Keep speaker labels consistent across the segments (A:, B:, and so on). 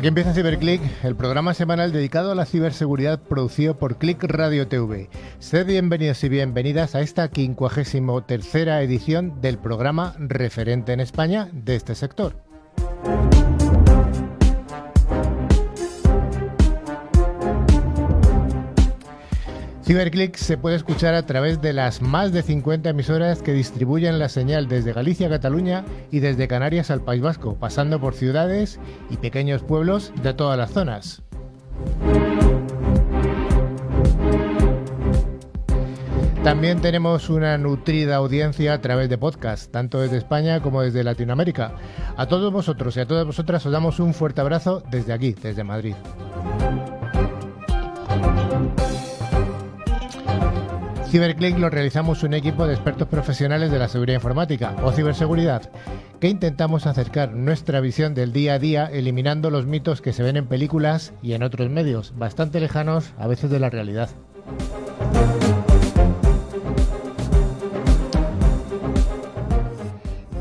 A: Aquí empieza Ciberclick, el programa semanal dedicado a la ciberseguridad producido por Click Radio TV. Sed bienvenidos y bienvenidas a esta 53 tercera edición del programa referente en España de este sector. Ciberclick se puede escuchar a través de las más de 50 emisoras que distribuyen la señal desde Galicia Cataluña y desde Canarias al País Vasco, pasando por ciudades y pequeños pueblos de todas las zonas. También tenemos una nutrida audiencia a través de podcast, tanto desde España como desde Latinoamérica. A todos vosotros y a todas vosotras os damos un fuerte abrazo desde aquí, desde Madrid. Ciberclick lo realizamos un equipo de expertos profesionales de la seguridad informática o ciberseguridad, que intentamos acercar nuestra visión del día a día eliminando los mitos que se ven en películas y en otros medios, bastante lejanos a veces de la realidad.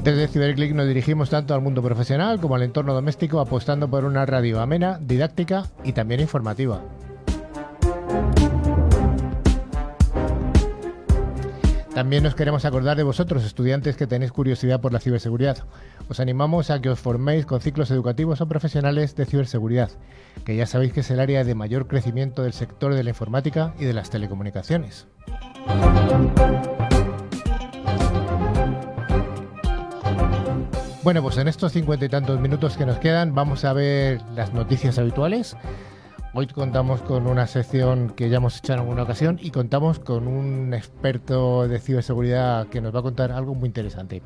A: Desde Ciberclick nos dirigimos tanto al mundo profesional como al entorno doméstico, apostando por una radio amena, didáctica y también informativa. También nos queremos acordar de vosotros, estudiantes que tenéis curiosidad por la ciberseguridad. Os animamos a que os forméis con ciclos educativos o profesionales de ciberseguridad, que ya sabéis que es el área de mayor crecimiento del sector de la informática y de las telecomunicaciones. Bueno, pues en estos cincuenta y tantos minutos que nos quedan vamos a ver las noticias habituales Hoy contamos con una sección que ya hemos hecho en alguna ocasión y contamos con un experto de ciberseguridad que nos va a contar algo muy interesante.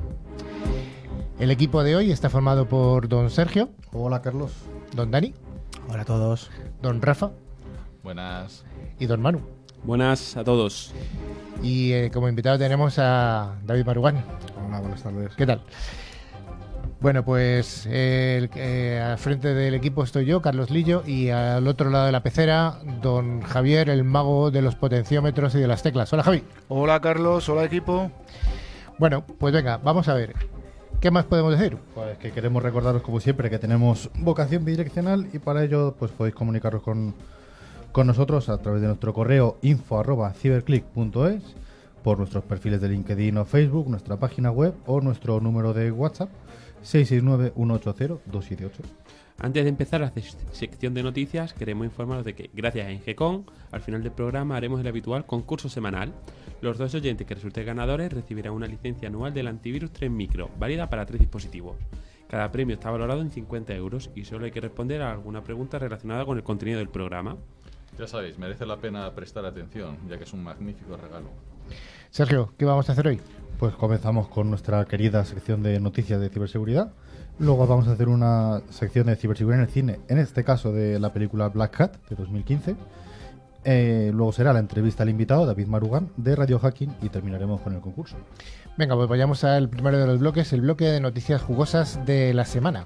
A: El equipo de hoy está formado por don Sergio.
B: Hola Carlos.
A: Don Dani.
C: Hola a todos.
A: Don Rafa.
D: Buenas.
A: Y don Manu.
E: Buenas a todos.
A: Y eh, como invitado tenemos a David Marugán.
B: Hola, buenas tardes.
A: ¿Qué tal? Bueno, pues eh, al frente del equipo estoy yo, Carlos Lillo, y al otro lado de la pecera, don Javier, el mago de los potenciómetros y de las teclas. Hola, Javi.
F: Hola, Carlos. Hola, equipo.
A: Bueno, pues venga, vamos a ver. ¿Qué más podemos decir?
B: Pues que queremos recordaros, como siempre, que tenemos vocación bidireccional y para ello pues podéis comunicaros con, con nosotros a través de nuestro correo info.ciberclick.es, por nuestros perfiles de LinkedIn o Facebook, nuestra página web o nuestro número de WhatsApp 669-180-278.
E: Antes de empezar la sección de noticias, queremos informaros de que, gracias a Ingecon, al final del programa haremos el habitual concurso semanal. Los dos oyentes que resulten ganadores recibirán una licencia anual del antivirus 3 Micro, válida para tres dispositivos. Cada premio está valorado en 50 euros y solo hay que responder a alguna pregunta relacionada con el contenido del programa.
D: Ya sabéis, merece la pena prestar atención, ya que es un magnífico regalo.
A: Sergio, ¿qué vamos a hacer hoy?
B: Pues comenzamos con nuestra querida sección de noticias de ciberseguridad. Luego vamos a hacer una sección de ciberseguridad en el cine, en este caso de la película Black Cat de 2015. Eh, luego será la entrevista al invitado, David Marugán, de Radio Hacking, y terminaremos con el concurso.
A: Venga, pues vayamos al primero de los bloques, el bloque de noticias jugosas de la semana.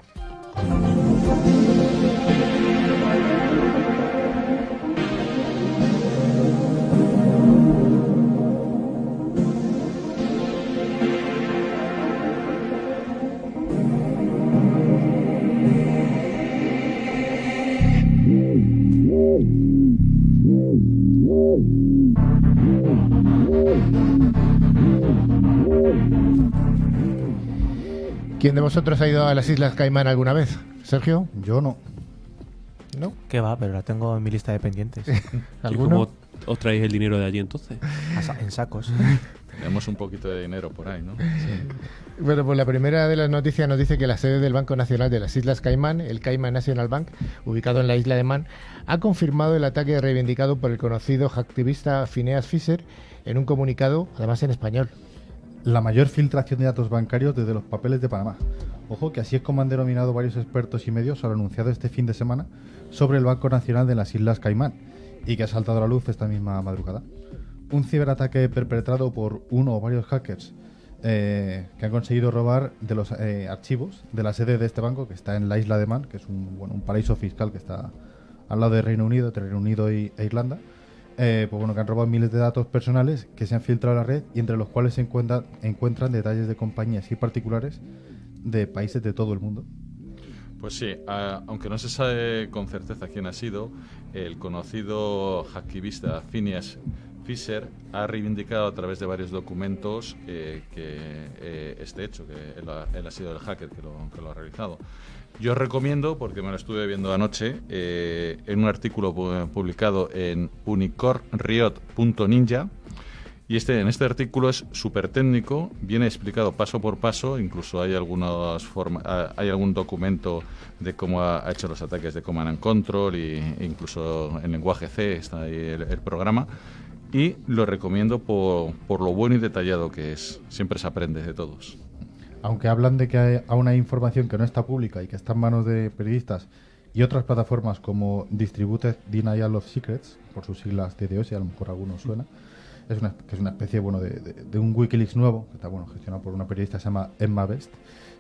A: ¿Quién de vosotros ha ido a las Islas Caimán alguna vez? ¿Sergio?
B: Yo no.
A: ¿No?
C: ¿Qué va? Pero la tengo en mi lista de pendientes.
E: ¿Y cómo os traéis el dinero de allí entonces?
C: En sacos.
D: Tenemos un poquito de dinero por ahí, ¿no?
A: Bueno, pues la primera de las noticias nos dice que la sede del Banco Nacional de las Islas Caimán, el Cayman National Bank, ubicado en la isla de Man, ha confirmado el ataque reivindicado por el conocido activista Phineas Fisher en un comunicado, además en español.
B: La mayor filtración de datos bancarios desde los papeles de Panamá. Ojo que así es como han denominado varios expertos y medios al anunciado este fin de semana sobre el Banco Nacional de las Islas Caimán y que ha saltado a la luz esta misma madrugada. Un ciberataque perpetrado por uno o varios hackers eh, que han conseguido robar de los eh, archivos de la sede de este banco que está en la isla de Man, que es un, paraíso fiscal que está al lado del Reino Unido, entre Reino Unido y, e Irlanda. Eh, pues bueno, que han robado miles de datos personales que se han filtrado a la red y entre los cuales se encuentra- encuentran detalles de compañías y particulares de países de todo el mundo.
D: Pues sí, aunque no se sabe con certeza quién ha sido, el conocido hacktivista Phineas Fisher ha reivindicado a través de varios documentos eh, que eh, este hecho, que él ha, él ha sido el hacker que lo, que lo ha realizado. Yo os recomiendo, porque me lo estuve viendo anoche, eh, en un artículo pu- publicado en unicornriot.ninja, y este, en este artículo es súper técnico, viene explicado paso por paso, incluso hay, algunas forma- ah, hay algún documento de cómo ha hecho los ataques de Command and Control y, e incluso en lenguaje C está ahí el, el programa. Y lo recomiendo por, por lo bueno y detallado que es. Siempre se aprende de todos.
B: Aunque hablan de que hay aún hay información que no está pública y que está en manos de periodistas y otras plataformas como Distributed Denial of Secrets, por sus siglas DDoS, y a lo mejor a algunos suena, es una, especie bueno, de, un Wikileaks nuevo, que está bueno, gestionado por una periodista que se llama Emma Best.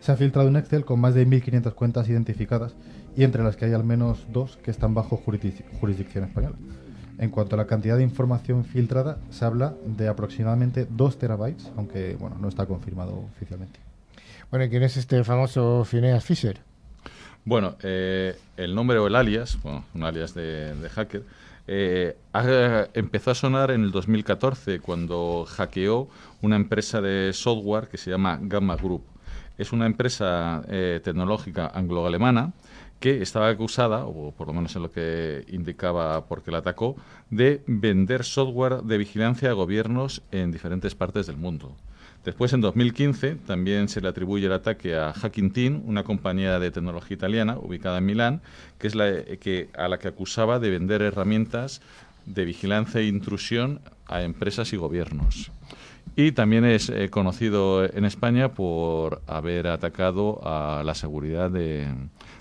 B: Se ha filtrado un Excel con más de 1.500 cuentas identificadas y entre las que hay al menos dos que están bajo jurisdic- jurisdicción española. En cuanto a la cantidad de información filtrada, se habla de aproximadamente 2 terabytes, aunque bueno, no está confirmado oficialmente.
A: Bueno, ¿y ¿quién es este famoso Phineas Fisher?
D: Bueno, eh, el nombre o el alias, bueno, un alias de, hacker, eh, empezó a sonar en el 2014 cuando hackeó una empresa de software que se llama Gamma Group. Es una empresa eh, tecnológica anglo-alemana que estaba acusada, o por lo menos en lo que indicaba porque la atacó, de vender software de vigilancia a gobiernos en diferentes partes del mundo. Después, en 2015, también se le atribuye el ataque a Hacking Team, una compañía de tecnología italiana ubicada en Milán, que es la que, a la que acusaba de vender herramientas de vigilancia e intrusión a empresas y gobiernos. Y también es eh, conocido en España por haber atacado a la seguridad de-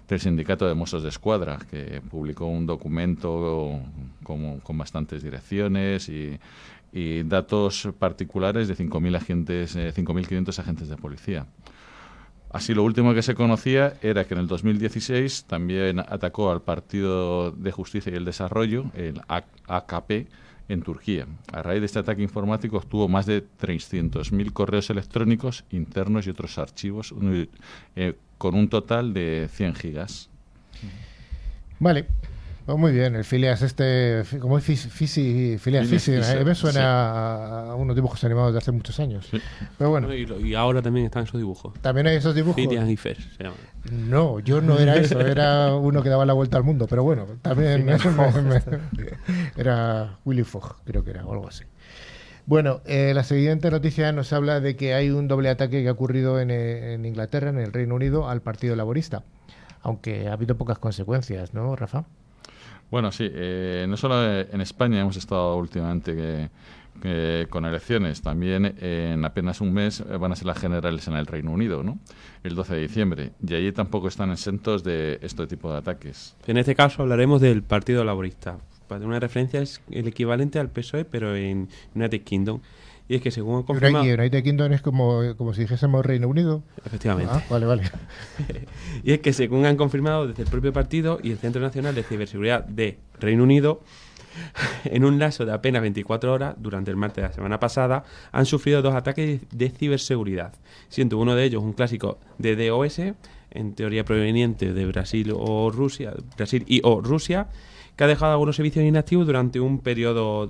D: del sindicato de Mossos de Escuadra, que publicó un documento como- con bastantes direcciones y, y datos particulares de 5.000 agentes, eh, 5.500 agentes de policía. Así, lo último que se conocía era que en el 2016 también atacó al Partido de Justicia y el Desarrollo, el AKP, en Turquía. A raíz de este ataque informático obtuvo más de 300.000 correos electrónicos internos y otros archivos, eh, con un total de 100 gigas.
A: Vale. Muy bien, el Phileas este, como es Fis- Fisi, Phileas Fisher, a mí me suena a- a unos dibujos animados de hace muchos años.
D: Sí.
A: Pero bueno,
E: Y, ahora también están esos dibujos.
A: también hay esos dibujos.
E: Phineas y Fer se llama.
A: No, yo no era eso, era uno que daba la vuelta al mundo, pero bueno, también me- me- era Willy Fogg, creo que era, o algo así. Bueno, eh, la siguiente noticia nos habla de que hay un doble ataque que ha ocurrido en, eh, en Inglaterra, en el Reino Unido, al Partido Laborista, aunque ha habido pocas consecuencias, ¿no, Rafa?
D: Bueno, sí, eh, no solo en España hemos estado últimamente que- con elecciones, también en apenas un mes van a ser las generales en el Reino Unido, ¿no? El 12 de diciembre. Y allí tampoco están exentos de este tipo de ataques.
E: En este caso hablaremos del Partido Laborista. Una referencia es el equivalente al PSOE, pero en United Kingdom. Y es que según han confirmado...
A: United, United Kingdom es como, como si dijésemos Reino Unido.
E: Efectivamente.
A: Ah, vale, vale.
E: Y es que según han confirmado desde el propio partido y el Centro Nacional de Ciberseguridad de Reino Unido, en un lazo de apenas 24 horas, durante el martes de la semana pasada, han sufrido dos ataques de ciberseguridad, siendo uno de ellos un clásico de DOS, en teoría proveniente de Brasil o Rusia, Brasil y o Rusia, que ha dejado algunos servicios inactivos durante un periodo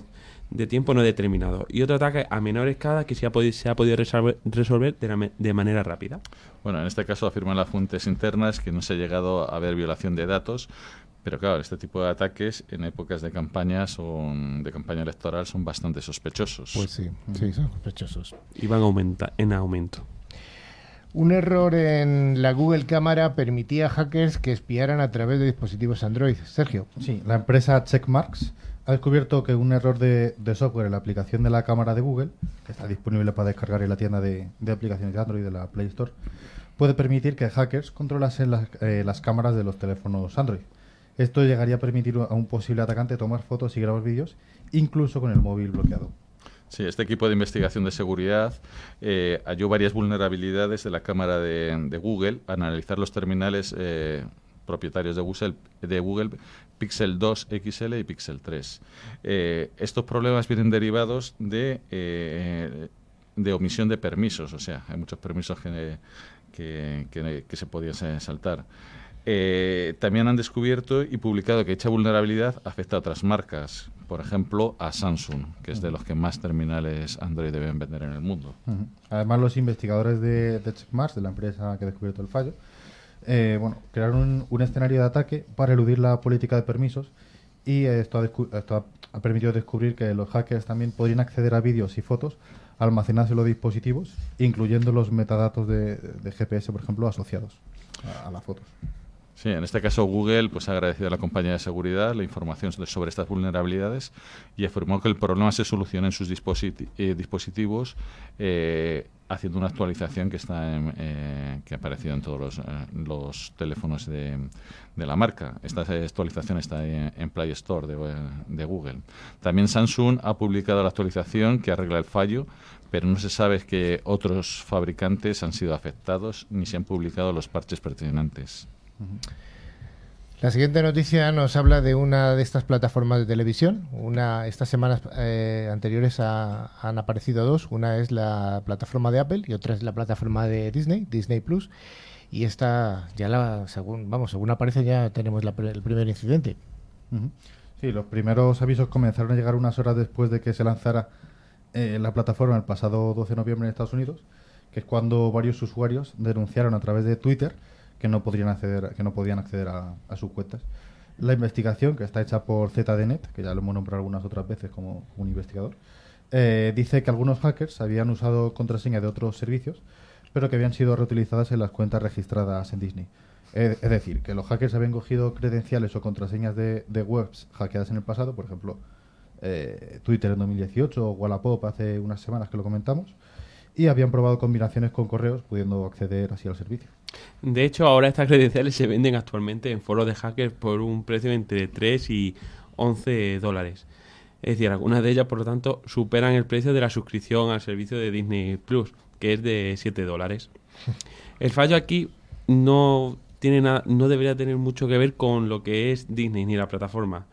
E: de tiempo no determinado, y otro ataque a menor escala que se ha podido, se ha podido resolver, resolver de, la me- de manera rápida.
D: Bueno, en este caso afirman las fuentes internas que no se ha llegado a ver violación de datos, pero claro, este tipo de ataques en épocas de campaña son de campaña electoral son bastante sospechosos.
A: Pues sí, sí, son sospechosos.
E: Y van a aumentar, en aumento.
A: Un error en la Google Cámara permitía a hackers que espiaran a través de dispositivos Android. Sergio.
B: Sí, la empresa Checkmarks ha descubierto que un error de, software en la aplicación de la cámara de Google, que está disponible para descargar en la tienda de, aplicaciones de Android de la Play Store, puede permitir que hackers controlasen las, eh, las cámaras de los teléfonos Android. Esto llegaría a permitir a un posible atacante tomar fotos y grabar vídeos, incluso con el móvil bloqueado.
D: Sí, este equipo de investigación de seguridad eh, halló varias vulnerabilidades de la cámara de, Google al analizar los terminales eh, propietarios de Google Pixel 2 XL y Pixel 3. Eh, estos problemas vienen derivados de, eh, de omisión de permisos, o sea, hay muchos permisos que, que, que- que se podían sa- saltar. Eh, también han descubierto y publicado que dicha vulnerabilidad afecta a otras marcas, por ejemplo a Samsung, que es de los que más terminales Android deben vender en el mundo.
B: Además, los investigadores de, de Checkmarks, de la empresa que ha descubierto el fallo, eh, bueno, crearon un, escenario de ataque para eludir la política de permisos y esto, ha, esto ha- permitido descubrir que los hackers también podrían acceder a vídeos y fotos almacenados en los dispositivos, incluyendo los metadatos de, GPS, por ejemplo, asociados a las fotos.
D: Sí, en este caso Google pues, ha agradecido a la compañía de seguridad la información so- sobre estas vulnerabilidades y afirmó que el problema se soluciona en sus dispositi- eh, dispositivos eh, haciendo una actualización que está en, eh, que ha aparecido en todos los, eh, teléfonos de, de la marca. Esta actualización está en, en Play Store de Google. También Samsung ha publicado la actualización que arregla el fallo, pero no se sabe que otros fabricantes han sido afectados ni se han publicado los parches pertinentes.
A: La siguiente noticia nos habla de una de estas plataformas de televisión. Una, estas semanas eh, anteriores ha- han aparecido dos. Una es la plataforma de Apple y otra es la plataforma de Disney, Disney Plus. Y esta, ya la, según, vamos, según aparece ya tenemos la el primer incidente.
B: Sí, los primeros avisos comenzaron a llegar unas horas después de que se lanzara eh, la plataforma el pasado 12 de noviembre en Estados Unidos, que es cuando varios usuarios denunciaron a través de Twitter que no podrían acceder, que no podían acceder a, sus cuentas. La investigación, que está hecha por ZDNet, que ya lo hemos nombrado algunas otras veces como un investigador, eh, dice que algunos hackers habían usado contraseñas de otros servicios, pero que habían sido reutilizadas en las cuentas registradas en Disney. Es es decir, que los hackers habían cogido credenciales o contraseñas de, de webs hackeadas en el pasado, por ejemplo, eh, Twitter en 2018 o Wallapop hace unas semanas que lo comentamos, y habían probado combinaciones con correos, pudiendo acceder así al servicio.
E: De hecho, ahora estas credenciales se venden actualmente en foros de hackers por un precio entre 3 y 11 dólares. Es decir, algunas de ellas, por lo tanto, superan el precio de la suscripción al servicio de Disney Plus, que es de 7 dólares. El fallo aquí no tiene nada, no debería tener mucho que ver con lo que es Disney ni la plataforma.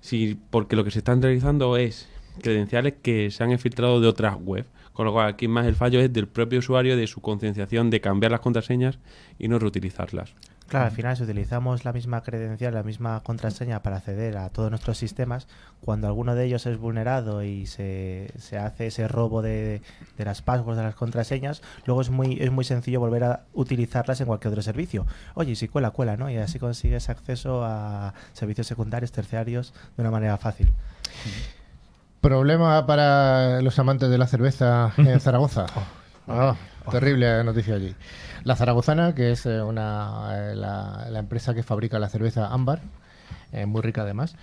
E: Sí, porque lo que se están realizando es credenciales que se han infiltrado de otras webs. Con lo cual, aquí más el fallo es del propio usuario, de su concienciación de cambiar las contraseñas y no reutilizarlas.
C: Claro, al final si utilizamos la misma credencial, la misma contraseña para acceder a todos nuestros sistemas, cuando alguno de ellos es vulnerado y se, se hace ese robo de, de las passwords, de las contraseñas, luego es muy, es muy sencillo volver a utilizarlas en cualquier otro servicio. Oye, y si cuela, cuela, ¿no? Y así consigues acceso a servicios secundarios, terciarios, de una manera fácil.
A: Problema para los amantes de la cerveza en Zaragoza. Ah, terrible noticia allí. La Zaragozana, que es eh, una, eh, la, la empresa que fabrica la cerveza Ámbar, eh, muy rica además,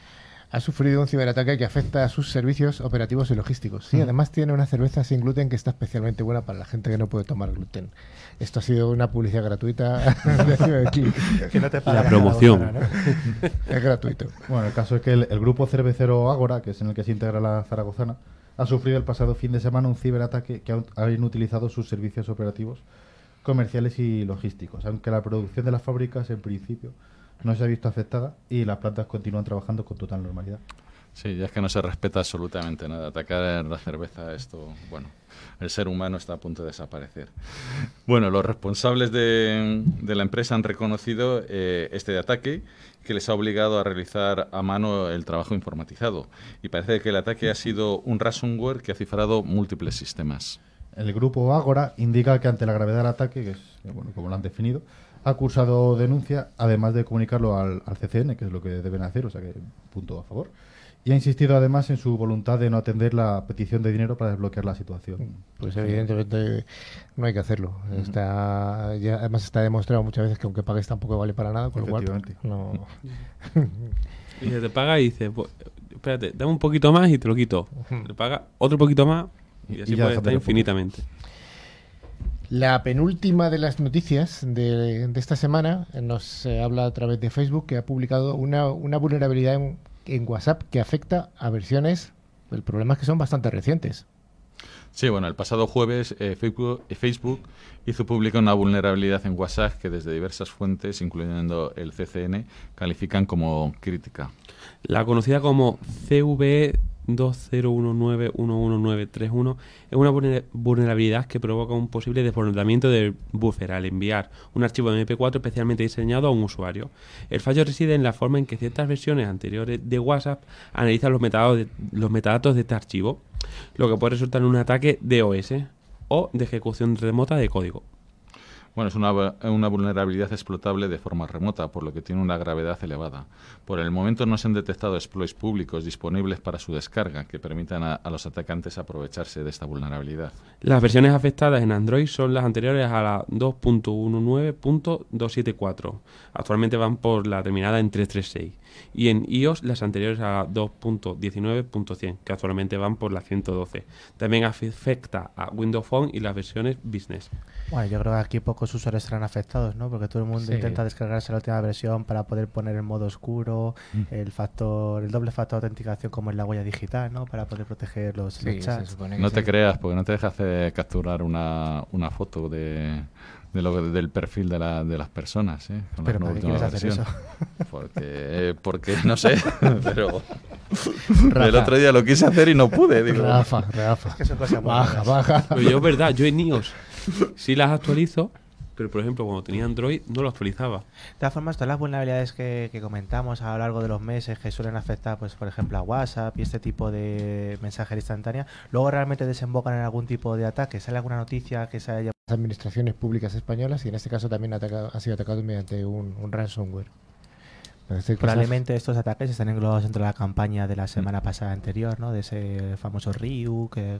A: ha sufrido un ciberataque que afecta a sus servicios operativos y logísticos. Sí, además tiene una cerveza sin gluten que está especialmente buena para la gente que no puede tomar gluten. Esto ha sido una publicidad gratuita de Ciberclick.
C: Que no te
E: La promoción.
A: Es gratuito.
B: Bueno, el caso es que el, el grupo cervecero Ágora, que es en el que se integra la Zaragozana, ha sufrido el pasado fin de semana un ciberataque que ha- habían utilizado sus servicios operativos comerciales y logísticos, aunque la producción de las fábricas en principio no se ha visto afectada y las plantas continúan trabajando con total normalidad.
D: Sí, ya es que no se respeta absolutamente nada. Atacar la cerveza, esto, bueno, el ser humano está a punto de desaparecer. Bueno, los responsables de, de la empresa han reconocido eh, este ataque que les ha obligado a realizar a mano el trabajo informatizado. Y parece que el ataque ha sido un ransomware que ha cifrado múltiples sistemas.
B: El grupo Ágora indica que ante la gravedad del ataque, que es eh, bueno, como lo han definido, ha cursado denuncia, además de comunicarlo al, al CCN, que es lo que deben hacer, o sea que punto a favor. Y ha insistido además en su voluntad de no atender la petición de dinero para desbloquear la situación.
A: Pues evidentemente no hay que hacerlo. Está, ya, además está demostrado muchas veces que aunque pagues tampoco vale para nada, con lo cual no.
E: Y se te paga y dice, "Pues, espérate, dame un poquito más y te lo quito. Te paga otro poquito más y
B: Y
E: así
B: ya
E: puede estar infinitamente.
A: La penúltima de las noticias de, de esta semana eh, nos eh, habla a través de Facebook que ha publicado una, una vulnerabilidad en, en WhatsApp que afecta a versiones. El problema es que son bastante recientes.
D: Sí, bueno, el pasado jueves eh, Facebook, eh, Facebook hizo pública una vulnerabilidad en WhatsApp que desde diversas fuentes, incluyendo el CCN, califican como crítica.
E: La conocida como 2019-11931 es una vulner- vulnerabilidad que provoca un posible desbordamiento del buffer al enviar un archivo de MP4 especialmente diseñado a un usuario. El fallo reside en la forma en que ciertas versiones anteriores de WhatsApp analizan los metadatos de, los metadatos de este archivo, lo que puede resultar en un ataque DOS o de ejecución remota de código.
D: Bueno, es una, una vulnerabilidad explotable de forma remota, por lo que tiene una gravedad elevada. Por el momento no se han detectado exploits públicos disponibles para su descarga que permitan a, a los atacantes aprovecharse de esta vulnerabilidad.
E: Las versiones afectadas en Android son las anteriores a la 2.19.274. Actualmente van por la terminada en 336. Y en iOS las anteriores a la 2.19.100, que actualmente van por la 112. También afecta a Windows Phone y las versiones Business.
C: Bueno, yo creo que aquí pocos usuarios estarán afectados, ¿no? Porque todo el mundo
A: Sí.
C: intenta descargarse la última versión para poder poner el modo oscuro, el factor, el doble factor de autenticación como en la huella digital, ¿no? Para poder proteger los,
A: Sí,
C: los
A: se
C: chats.
A: supone que
D: No te creas, porque no te deja hacer capturar una, una foto de, de lo, del perfil de, la, de las personas. ¿eh? Con la
C: Pero ¿para qué
D: última
C: quieres hacer
D: versión.
C: eso?
D: Porque, porque no sé, pero
A: Rafa.
D: el otro día lo quise hacer y no pude. Digo,
A: Rafa, Rafa.
C: que son cosas
A: baja, baja.
E: Pero yo, es verdad, yo en iOS sí las actualizo, pero por ejemplo, cuando tenía Android no lo actualizaba.
C: De todas formas, todas las vulnerabilidades que, que comentamos a lo largo de los meses que suelen afectar, pues por ejemplo, a WhatsApp y este tipo de mensajería instantánea, luego realmente desembocan en algún tipo de ataque. ¿Sale alguna noticia que se haya
A: administraciones públicas españolas y en este caso también ha, atacado- ha sido atacado mediante un, un ransomware.
C: Probablemente estos ataques están englobados dentro de la campaña de la semana pasada anterior, ¿no? De ese famoso Ryu que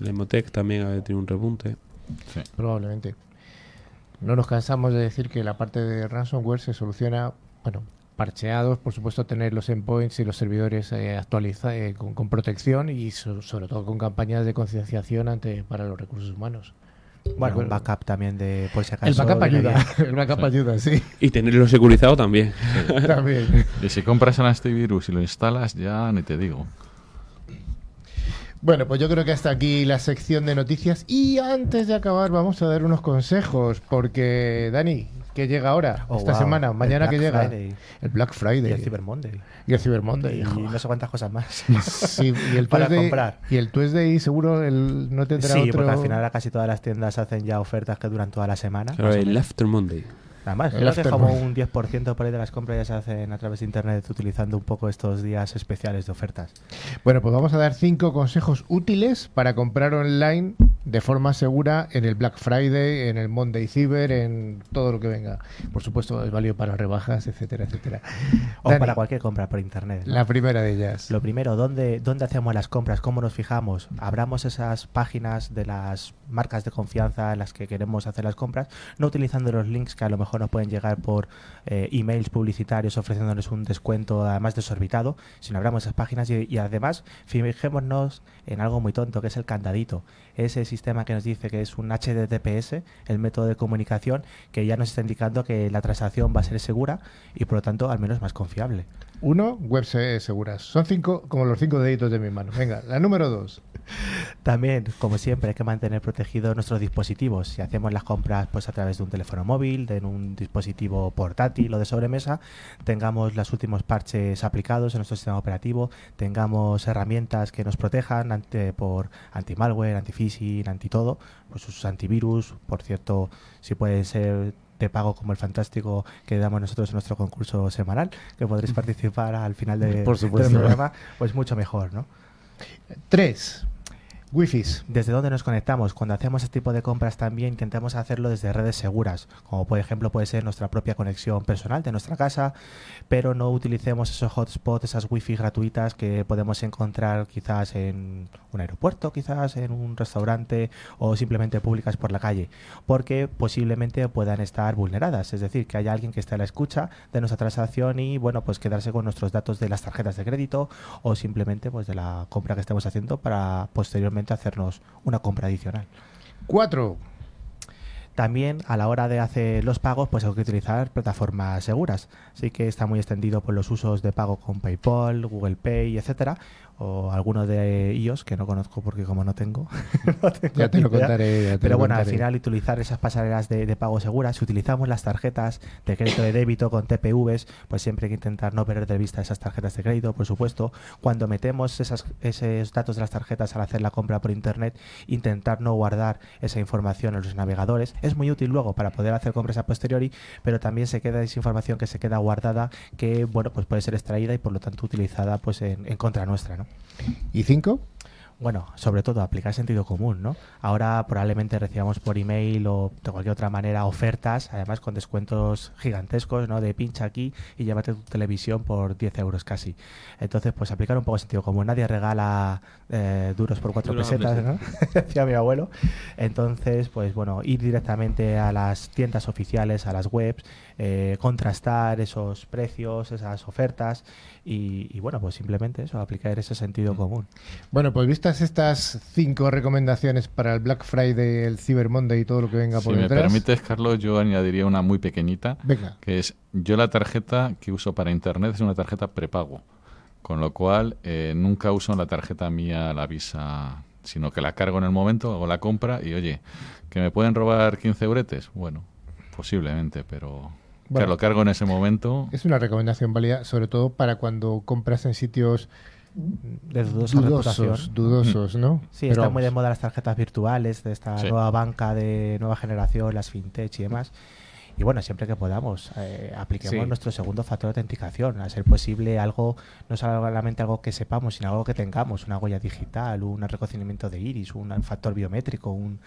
E: El Emotec también ha tenido un repunte.
D: sí.
A: probablemente. No nos cansamos de decir que la parte de ransomware se soluciona, bueno, parcheados, por supuesto tener los endpoints y los servidores eh, actualiza- eh, con, con protección y so- sobre todo con campañas de concienciación ante para los recursos humanos.
C: Bueno, un backup también de por si acaso.
A: El backup ayuda, el backup ayuda, sí.
E: Y tenerlo securizado también.
A: También.
D: Y si compras el antivirus y lo instalas, ya ni te digo.
A: Bueno, pues yo creo que hasta aquí la sección de noticias. Y antes de acabar, vamos a dar unos consejos. Porque, Dani, ¿qué llega ahora?
C: Oh,
A: esta
C: wow.
A: semana, mañana que
C: Black
A: llega.
C: Friday.
A: El Black
C: Y
A: Friday.
C: el Cyber Monday.
A: Y el Cyber Monday.
C: Y no sé cuántas cosas más.
A: Sí, y el
C: para
A: Tuesday-
C: comprar.
A: Y el Tuesday seguro el, no tendrá
C: Sí,
A: otro...
C: porque al final ahora casi todas las tiendas hacen ya ofertas que duran toda la semana.
E: Claro,
C: más o
E: el. After Monday.
C: Además,
A: El
C: creo que como un 10% por ahí de las compras ya se hacen a través de internet utilizando un poco estos días especiales de ofertas.
A: Bueno, pues vamos a dar cinco consejos útiles para comprar online de forma segura en el Black Friday, en el Monday Cyber, en todo lo que venga. Por supuesto, es válido para rebajas, etcétera, etcétera.
C: O
A: Dani,
C: para cualquier compra por internet. ¿no?
A: La primera de ellas.
C: Lo primero, ¿dónde, ¿dónde hacemos las compras? ¿Cómo nos fijamos? Abramos esas páginas de las marcas de confianza en las que queremos hacer las compras, no utilizando los links que a lo mejor nos pueden llegar por eh, emails publicitarios ofreciéndonos un descuento además desorbitado, sino abramos esas páginas y, y además fijémonos en algo muy tonto, que es el candadito. Ese sistema que nos dice que es un HTTPS, el método de comunicación, que ya nos está indicando que la transacción va a ser segura y por lo tanto al menos más confiable.
A: Uno, webs seguras. Son cinco, como los cinco deditos de mi mano. Venga, la número dos.
C: También, como siempre, hay que mantener protegidos nuestros dispositivos. Si hacemos las compras pues a través de un teléfono móvil, de un dispositivo portátil o de sobremesa, tengamos los últimos parches aplicados en nuestro sistema operativo, tengamos herramientas que nos protejan ante, por anti-malware, anti-phishing, anti-todo, pues sus antivirus, por cierto, si pueden ser de pago como el fantástico que damos nosotros en nuestro concurso semanal, que podréis participar al final de-
A: Por
C: del programa, pues mucho mejor, ¿no?
A: Tres, Wi-Fi.
C: ¿Desde dónde nos conectamos? Cuando hacemos este tipo de compras también intentamos hacerlo desde redes seguras, como por ejemplo puede ser nuestra propia conexión personal de nuestra casa, pero no utilicemos esos hotspots, esas wifi gratuitas que podemos encontrar quizás en un aeropuerto, quizás en un restaurante o simplemente públicas por la calle, porque posiblemente puedan estar vulneradas, es decir, que haya alguien que esté a la escucha de nuestra transacción y bueno, pues quedarse con nuestros datos de las tarjetas de crédito o simplemente pues de la compra que estemos haciendo para posteriormente hacernos una compra adicional.
A: Cuatro,
C: También a la hora de hacer los pagos, pues hay que utilizar plataformas seguras. Así que está muy extendido por los usos de pago con PayPal, Google Pay, etcétera, o algunos de ellos que no conozco porque como no tengo, no tengo
A: Ya te lo
C: idea.
A: contaré. ya te
C: Pero
A: lo
C: bueno, al final utilizar esas pasarelas de, de pago seguras, si utilizamos las tarjetas de crédito de débito con TPVs, pues siempre hay que intentar no perder de vista esas tarjetas de crédito, por supuesto. Cuando metemos esas, esos datos de las tarjetas al hacer la compra por internet, intentar no guardar esa información en los navegadores. Es muy útil luego para poder hacer compras a posteriori, pero también se queda esa información que se queda guardada que, bueno, pues puede ser extraída y por lo tanto utilizada pues en, en contra nuestra, ¿no?
A: ¿Y cinco?
C: Bueno, sobre todo aplicar sentido común, ¿no? Ahora probablemente recibamos por email o de cualquier otra manera ofertas, además con descuentos gigantescos, ¿no? De pincha aquí y llévate tu televisión por 10 euros casi. Entonces, pues aplicar un poco sentido común. Nadie regala eh, duros por cuatro
E: Duros
C: pesetas, ¿no? Decía mi abuelo. Entonces, pues bueno, ir directamente a las tiendas oficiales, a las webs, eh, contrastar esos precios, esas ofertas y, y, bueno, pues simplemente eso, aplicar ese sentido común.
A: Bueno, pues vistas estas cinco recomendaciones para el Black Friday, el Cyber Monday y todo lo que venga
D: Si
A: por
D: me permites, Carlos, yo añadiría una muy pequeñita,
A: Venga.
D: que es yo la tarjeta que uso para internet es una tarjeta prepago, con lo cual eh, nunca uso la tarjeta mía, la Visa, sino que la cargo en el momento, hago la compra y oye, que me pueden robar 15 euretes, bueno, posiblemente, pero
A: Bueno.
D: que lo cargo en ese momento.
A: Es una recomendación válida, sobre todo para cuando compras en sitios
C: De dudosa
A: dudosos,
C: reputación.
A: dudosos, ¿no?
C: Sí,
A: Pero
C: están muy de moda las tarjetas virtuales de esta
D: Sí.
C: nueva banca de nueva generación, las fintech y demás. Y bueno, siempre que podamos, eh, apliquemos
A: Sí.
C: nuestro segundo factor de autenticación, a ser posible algo, no solamente algo que sepamos, sino algo que tengamos, una huella digital, un reconocimiento de iris, un factor biométrico, un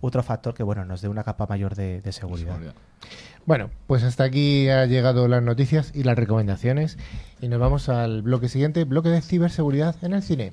C: otro factor que bueno nos dé una capa mayor de, de seguridad.
A: Bueno, pues hasta aquí ha llegado las noticias y las recomendaciones y nos vamos al bloque siguiente, bloque de ciberseguridad en el cine.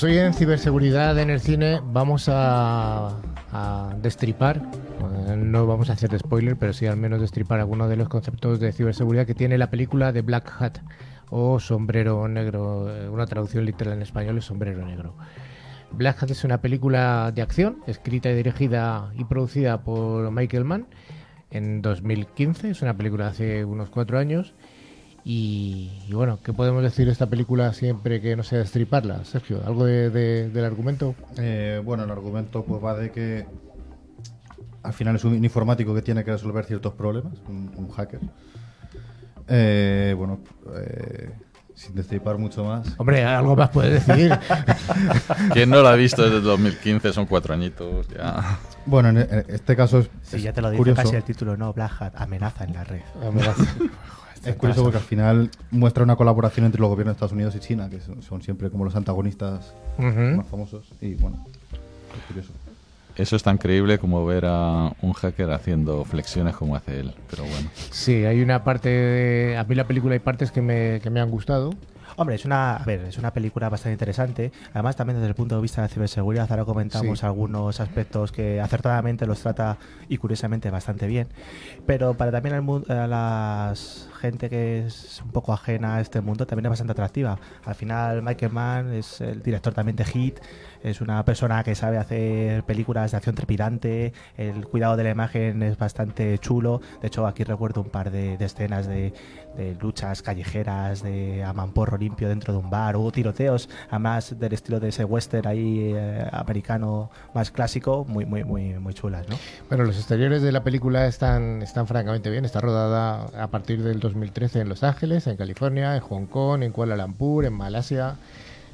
A: Pues hoy en ciberseguridad en el cine vamos a, destripar, eh, no vamos a hacer spoiler, pero sí al menos destripar algunos de los conceptos de ciberseguridad que tiene la película de Black Hat o Sombrero Negro, eh, una traducción literal en español es Sombrero Negro. Black Hat es una película de acción escrita y dirigida y producida por Michael Mann en 2015, es una película de hace unos cuatro años. Y, y bueno, ¿qué podemos decir de esta película siempre que no sea destriparla? Sergio, ¿algo de- de- del argumento?
B: Eh, bueno, el argumento pues va de que al final es un informático que tiene que resolver ciertos problemas, un, un hacker. Eh, bueno, eh, sin destripar mucho más.
A: Hombre, algo más puedes decir.
D: ¿Quién no la ha visto desde 2015? Son cuatro añitos ya.
B: Bueno, en, este caso es,
C: Sí,
B: es
C: ya te lo dice casi el título, no, Black Hat, amenaza en la red.
B: Es curioso porque al final muestra una colaboración entre los gobiernos de Estados Unidos y China, que son, son siempre como los antagonistas
A: Ujú.
B: más famosos. Y bueno, es curioso.
D: Eso es tan creíble como ver a un hacker haciendo flexiones como hace él. Pero bueno.
A: Sí, hay una parte de... A mí la película hay partes que me, que me han gustado.
C: Hombre, es una, a ver, es una película bastante interesante. Además, también desde el punto de vista de la ciberseguridad, ahora comentamos
A: Sí.
C: algunos aspectos que acertadamente los trata y curiosamente bastante bien. Pero para también el a la gente que es un poco ajena a este mundo, también es bastante atractiva. Al final, Michael Mann es el director también de Hit, es una persona que sabe hacer películas de acción trepidante, el cuidado de la imagen es bastante chulo. De hecho, aquí recuerdo un par de, de escenas de, de luchas callejeras, de a mamporro limpio dentro de un bar, o tiroteos, además del estilo de ese western ahí eh, americano más clásico, muy, muy, muy, muy chulas, ¿no?
A: Bueno, los exteriores de la película están, están francamente bien. Está rodada a partir del 2013 en Los Ángeles, en California, en Hong Kong, en Kuala Lumpur, en Malasia,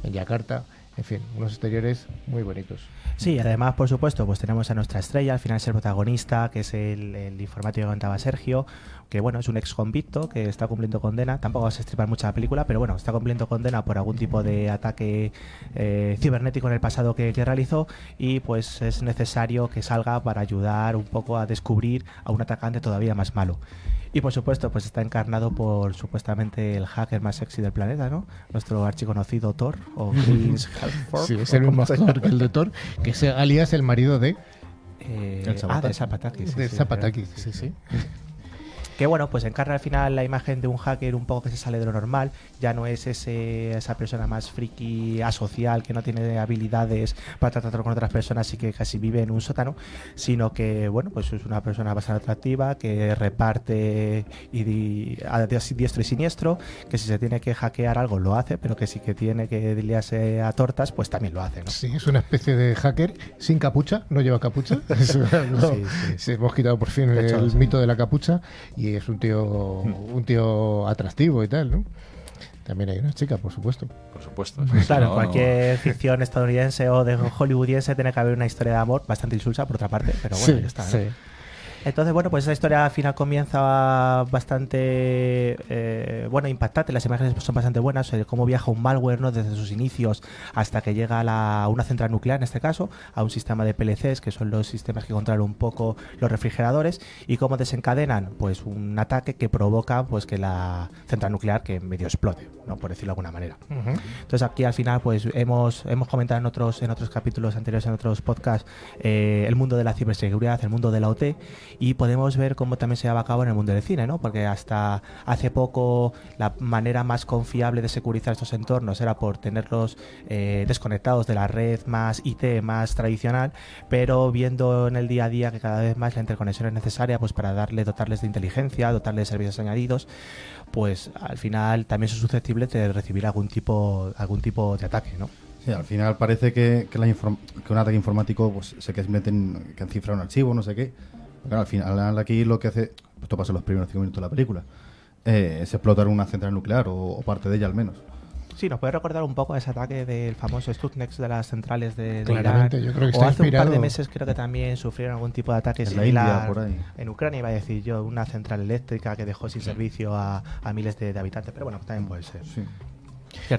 A: en Yakarta. En fin, unos exteriores muy bonitos.
C: Sí, además, por supuesto, pues tenemos a nuestra estrella, al final es el protagonista, que es el, informático que contaba Sergio, que bueno, es un ex convicto que está cumpliendo condena. Tampoco vas a estripar mucho la película, pero bueno, está cumpliendo condena por algún tipo de ataque eh, cibernético en el pasado que, que realizó y pues es necesario que salga para ayudar un poco a descubrir a un atacante todavía más malo. Y por supuesto, pues está encarnado por supuestamente el hacker más sexy del planeta, ¿no? Nuestro archiconocido Thor o Chris
A: Sí, es el mismo actor que el de Thor, que es alias el marido de,
C: Eh,
B: El
C: ah, de Zapataki. sí,
A: de
C: sí,
A: Zapataki. Sí, sí.
C: Que bueno, pues encarna al final la imagen de un hacker un poco que se sale de lo normal. Ya no es ese, esa persona más friki, asocial, que no tiene habilidades para tratar con otras personas y que casi vive en un sótano, sino que, bueno, pues es una persona bastante atractiva, que reparte y, a diestro y siniestro, que si se tiene que hackear algo lo hace, pero que si que tiene que liarse a tortas, pues también lo hace, ¿no?
A: Sí, es una especie de hacker sin capucha, no lleva capucha.
C: Sí, sí.
A: se hemos quitado por fin
C: hecho,
A: el
C: sí.
A: mito de la capucha y es un tío, un tío atractivo y tal, ¿no? También hay una chica, por supuesto.
D: Por supuesto.
C: Claro,
D: No,
C: en cualquier ficción estadounidense o de hollywoodiense tiene que haber una historia de amor bastante insulsa, por otra parte, pero bueno,
A: Sí,
C: ya está. ¿no?
A: sí.
C: Entonces, bueno, pues esa historia al final comienza bastante, eh, bueno, impactante. Las imágenes son bastante buenas, eh, cómo viaja un malware ¿no? desde sus inicios hasta que llega a, la- una central nuclear, en este caso, a un sistema de PLCs, que son los sistemas que controlan un poco los refrigeradores, y cómo desencadenan pues un ataque que provoca pues que la central nuclear que medio explote, ¿no? por decirlo de alguna manera. Entonces aquí al final pues hemos, hemos comentado en otros, en otros capítulos anteriores, en otros podcasts, eh, el mundo de la ciberseguridad, el mundo de la OT y podemos ver cómo también se lleva a cabo en el mundo del cine, ¿no? Porque hasta hace poco la manera más confiable de securizar estos entornos era por tenerlos eh, desconectados de la red más IT, más tradicional, pero viendo en el día a día que cada vez más la interconexión es necesaria pues para darle, dotarles de inteligencia, dotarles de servicios añadidos, pues al final también son susceptibles de recibir algún tipo, algún tipo de ataque, ¿no?
B: Sí, al final parece que, que, un ataque informático pues, se que que han cifrado un archivo, no sé qué. Claro, al final aquí lo que hace, esto pasa en los primeros cinco minutos de la película, eh, es explotar una central nuclear o, o parte de ella al menos.
C: Sí, nos puede recordar un poco a ese ataque del famoso Stuxnet de las centrales de, de
A: Claramente,
C: Irán.
A: yo creo que
C: o hace un par de meses creo que también sufrieron algún tipo de ataque
B: En la
C: similar
B: India, por ahí.
C: en Ucrania, iba a decir yo, una central eléctrica que dejó sin servicio a, a miles de, de habitantes, pero bueno, también puede ser.
B: Sí.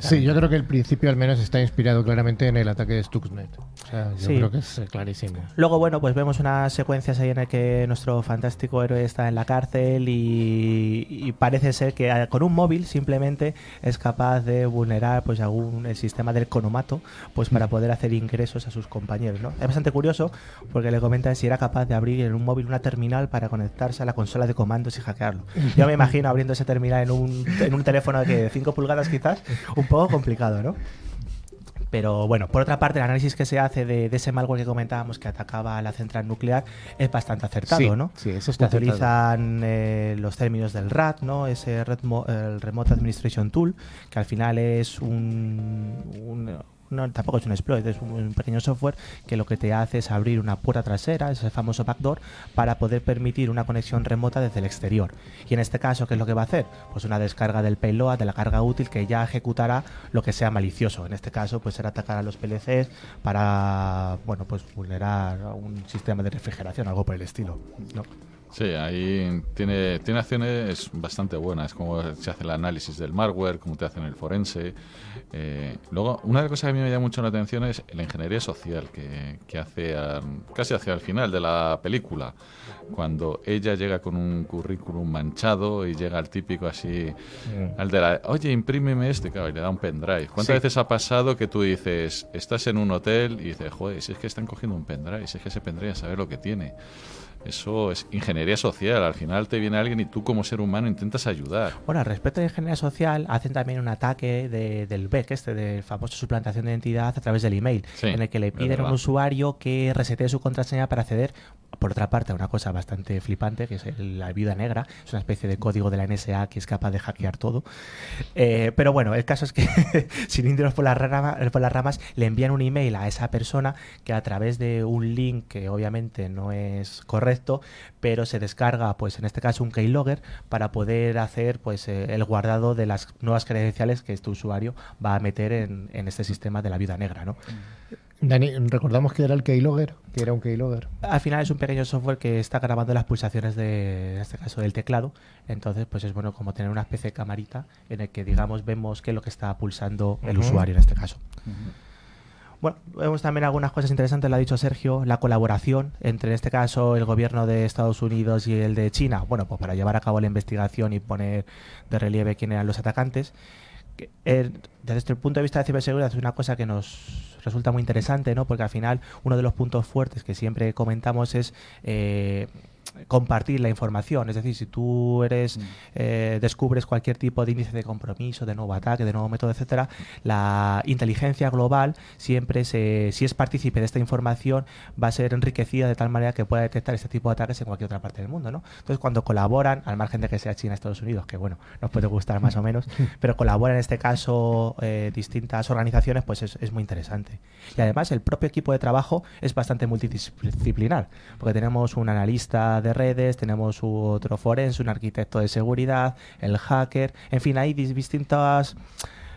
A: Sí, yo creo que el principio al menos está inspirado claramente en el ataque de Stuxnet. O sea, yo
C: Sí.
A: creo que es clarísimo.
C: Luego, bueno, pues vemos unas secuencias ahí en el que nuestro fantástico héroe está en la cárcel y, y parece ser que eh, con un móvil simplemente es capaz de vulnerar pues algún el sistema del conomato pues para poder hacer ingresos a sus compañeros, ¿no? Es bastante curioso porque le comentan si era capaz de abrir en un móvil una terminal para conectarse a la consola de comandos y hackearlo. Yo me imagino abriendo esa terminal en un, en un teléfono de 5 pulgadas quizás, un poco complicado, ¿no? Pero bueno, por otra parte, el análisis que se hace de, de ese malware que comentábamos que atacaba a la central nuclear es bastante acertado,
A: Sí,
C: ¿no?
A: sí, eso está
C: Utilizan eh, los términos del RAT, ¿no? Ese Remote Administration Tool, que al final es un, un- no, tampoco es un exploit, es un, pequeño software que lo que te hace es abrir una puerta trasera, ese famoso backdoor, para poder permitir una conexión remota desde el exterior. Y en este caso, ¿qué es lo que va a hacer? Pues una descarga del payload, de la carga útil, que ya ejecutará lo que sea malicioso. En este caso, pues será atacar a los PLCs para, bueno, pues vulnerar un sistema de refrigeración, algo por el estilo.
D: Sí, ahí tiene, tiene acciones bastante buenas, como se hace el análisis del malware, cómo te hacen el forense. Eh, luego, una de las cosas que a mí me llama mucho la atención es la ingeniería social que, que hace a- casi hacia el final de la película, cuando ella llega con un currículum manchado y llega al típico así, al de la, oye, imprímeme este, claro, y le da un pendrive. ¿Cuántas
A: Sí.
D: veces ha pasado que tú dices, estás en un hotel y dices, joder, si es que están cogiendo un pendrive, si es que ese pendrive a saber lo que tiene? Eso es ingeniería social. Al final te viene alguien y tú como ser humano intentas ayudar.
C: Bueno, al respecto de ingeniería social, hacen también un ataque de- del BEC, este de famoso suplantación de identidad a través del email,
D: Sí,
C: en el que le piden a un usuario que resetee su contraseña para acceder por otra parte, una cosa bastante flipante, que es la viuda negra. Es una especie de código de la NSA que es capaz de hackear todo. Eh, pero bueno, el caso es que, sin irnos por las, rama- por las ramas, le envían un email a esa persona que a través de un link que obviamente no es correcto, pero se descarga, pues en este caso, un keylogger para poder hacer pues eh, el guardado de las nuevas credenciales que este usuario va a meter en, en este sistema de la viuda negra, ¿no?
A: Dani, recordamos que era el keylogger, que era un keylogger.
C: Al final es un pequeño software que está grabando las pulsaciones de, en este caso, del teclado. Entonces, pues es bueno como tener una especie de camarita en el que, digamos, vemos qué es lo que está pulsando el usuario en este caso. Bueno, vemos también algunas cosas interesantes, lo ha dicho Sergio, la colaboración entre, en este caso, el gobierno de Estados Unidos y el de China, bueno, pues para llevar a cabo la investigación y poner de relieve quién eran los atacantes. Desde el punto de vista de ciberseguridad es una cosa que nos resulta muy interesante, ¿no? Porque al final uno de los puntos fuertes que siempre comentamos es eh, compartir la información. Es decir, si tú eres eh, descubres cualquier tipo de índice de compromiso, de nuevo ataque, de nuevo método, etcétera, la inteligencia global siempre se, si es partícipe de esta información, va a ser enriquecida de tal manera que pueda detectar este tipo de ataques en cualquier otra parte del mundo, ¿no? Entonces, cuando colaboran, al margen de que sea China, Estados Unidos, que bueno, nos puede gustar más o menos, pero colaboran en este caso eh, distintas organizaciones, pues es, es muy interesante. Y además, el propio equipo de trabajo es bastante multidisciplinar, porque tenemos un analista de redes, tenemos otro forense, un arquitecto de seguridad, el hacker, en fin, hay dis- distintas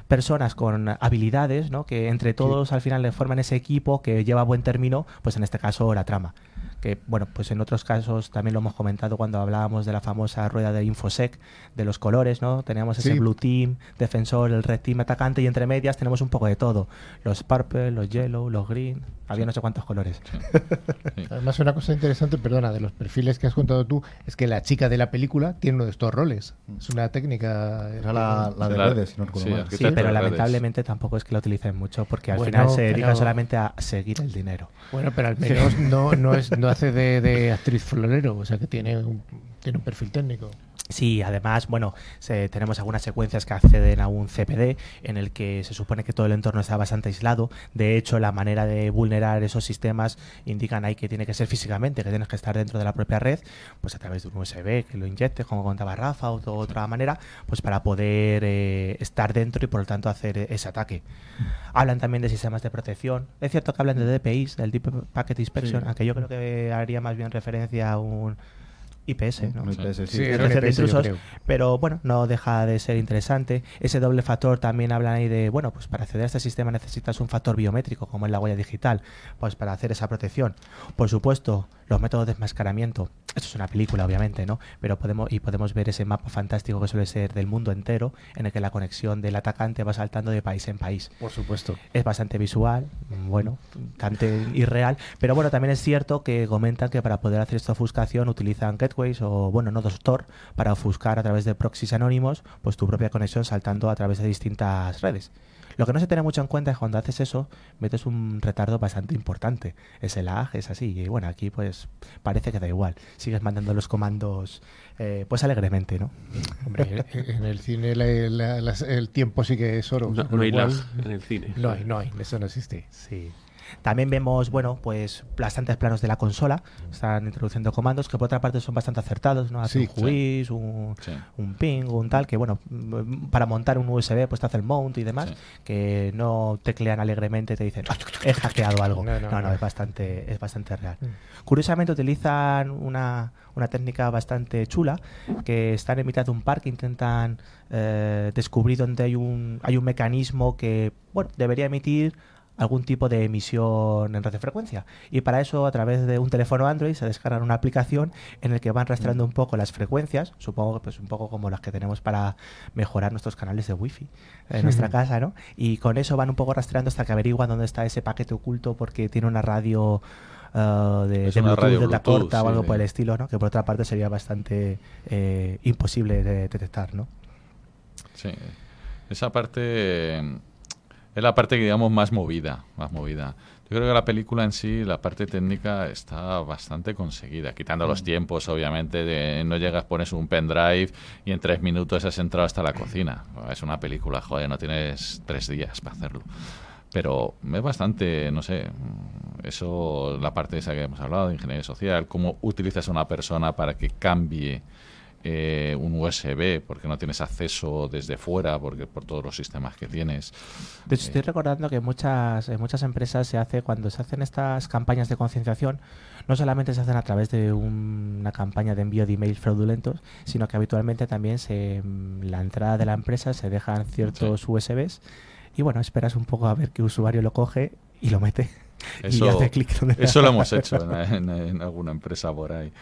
C: personas con habilidades, ¿no? Que entre todos al final le forman ese equipo que lleva a buen término, pues en este caso la trama. Que bueno, pues en otros casos también lo hemos comentado cuando hablábamos de la famosa rueda de Infosec, de los colores, ¿no? Teníamos ese
A: Sí.
C: blue team, defensor, el red team, atacante y entre medias tenemos un poco de todo. Los purple, los yellow, los green, había no sé cuántos colores.
D: Sí.
A: Además, una cosa interesante, perdona, de los perfiles que has contado tú, es que la chica de la película tiene uno de estos roles. Es una técnica.
B: Era la, la de
D: La-
B: redes, si no recuerdo
D: sí,
B: mal.
C: Sí, pero
D: redes.
C: lamentablemente tampoco es que lo utilicen mucho porque al
A: Bueno,
C: final se dedica
A: pero-
C: solamente a seguir el dinero.
A: Bueno, pero al menos no, no, es, no hace de, de actriz florero, o sea que tiene un, tiene un perfil técnico.
C: Sí, además, bueno, se- tenemos algunas secuencias que acceden a un CPD en el que se supone que todo el entorno está bastante aislado. De hecho, la manera de vulnerar esos sistemas indican ahí que tiene que ser físicamente, que tienes que estar dentro de la propia red, pues a través de un USB que lo inyectes, como contaba Rafa, o de otra manera, pues para poder eh, estar dentro y por lo tanto hacer ese ataque. Hablan también de sistemas de protección. Es cierto que hablan de DPIs, del Deep Packet Inspection,
A: Sí.
C: aunque yo creo que haría más bien referencia a un IPS, ¿no?
B: IPS, sí.
A: Sí,
C: intrusos,
A: creo.
C: pero bueno, no deja de ser interesante. Ese doble factor también hablan ahí de, bueno, pues para acceder a este sistema necesitas un factor biométrico, como es la huella digital, pues para hacer esa protección. Por supuesto, los métodos de desmascaramiento. Esto es una película, obviamente, ¿no? Pero podemos, y podemos ver ese mapa fantástico que suele ser del mundo entero, en el que la conexión del atacante va saltando de país en país
A: Por supuesto.
C: es bastante visual, bueno, bastante irreal, pero bueno, también es cierto que comentan que para poder hacer esta ofuscación utilizan gateways o, bueno, nodos Tor para ofuscar a través de proxies anónimos, pues tu propia conexión saltando a través de distintas redes. Lo que no se tiene mucho en cuenta es cuando haces eso, metes un retardo bastante importante. Ese lag es así. Y bueno, aquí pues parece que da igual. Sigues mandando los comandos eh, pues alegremente, ¿no?
A: Hombre, en el cine la- el tiempo sí que es oro.
E: No, hay lag en el cine.
A: No hay, no hay, eso no existe.
C: Sí. También vemos, bueno, pues bastantes planos de la consola. Están introduciendo comandos que por otra parte son bastante acertados, ¿no? Hace
A: Sí,
C: un juiz, un,
D: Sí.
C: un ping, un tal, que bueno, mm, para montar un USB pues te hace el mount y demás,
D: Sí.
C: que no teclean alegremente y te dicen, "Ah, he hackeado algo.
A: No,
C: No,
A: no,
C: no,
A: no.
C: es bastante, es bastante real.
A: Mm.
C: Curiosamente utilizan una, una técnica bastante chula, que están en mitad de un parque, intentan eh, descubrir dónde hay un, hay un mecanismo que, bueno, debería emitir algún tipo de emisión en radiofrecuencia. Y para eso, a través de un teléfono Android, se descargan una aplicación en el que van rastreando un poco las frecuencias, supongo que pues un poco como las que tenemos para mejorar nuestros canales de wifi en nuestra casa, ¿no? Y con eso van un poco rastreando hasta que averiguan dónde está ese paquete oculto porque tiene una radio eh, de, de
D: una
C: Bluetooth,
D: radio
C: de
D: Bluetooth,
C: corta o algo por el estilo, ¿no? Que por otra parte sería bastante eh, imposible de detectar, ¿no?
D: Sí. Esa parte eh, es la parte que digamos más movida, más movida. Yo creo que la película en sí, la parte técnica está bastante conseguida, quitando los tiempos, obviamente, de no llegas, pones un pendrive y en tres minutos has entrado hasta la cocina. Es una película, joder, no tienes tres días para hacerlo. Pero es bastante, no sé, eso, la parte esa que hemos hablado, de ingeniería social, cómo utilizas a una persona para que cambie eh, un USB porque no tienes acceso desde fuera porque por todos los sistemas que tienes.
C: De hecho, estoy recordando que muchas, en muchas empresas se hace, cuando se hacen estas campañas de concienciación, no solamente se hacen a través de una campaña de envío de emails fraudulentos, sino que habitualmente también se, la entrada de la empresa se dejan ciertos USBs y bueno, esperas un poco a ver qué usuario lo coge y lo mete.
D: Eso,
C: y hace clic donde
D: eso lo hemos hecho en, en- en alguna empresa por ahí.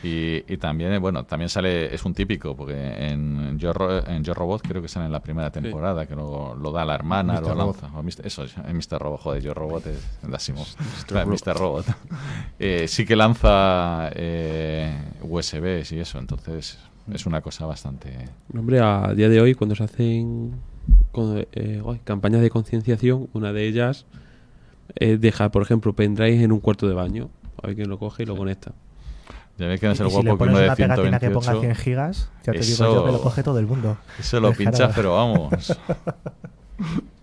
D: Y, y también, eh, bueno, también sale, es un típico, porque en Yo, en Yo Robot creo que sale en la primera temporada, que lo, lo da la hermana,
B: Mr.
D: lo
B: Robot.
D: lanza. o Mr. eso, es, en Mr. Robot, joder, Yo Robot es. Claro, Mr. Robot. Eh, sí que lanza eh, USBs y eso, entonces es una cosa bastante...
E: Hombre, a día de hoy, cuando se hacen con- eh, campañas de concienciación, una de ellas es dejar, por ejemplo, pendrive en un cuarto de baño. A ver quién lo coge y lo conecta.
D: Ya ves que no es el
C: y si le
D: guapo que
C: pones
D: uno de
C: una pegatina que ponga
D: 128.
C: 100 gigas, ya te digo
D: Eso-
C: yo que lo coge todo el mundo.
D: Eso lo pinchas, pero vamos.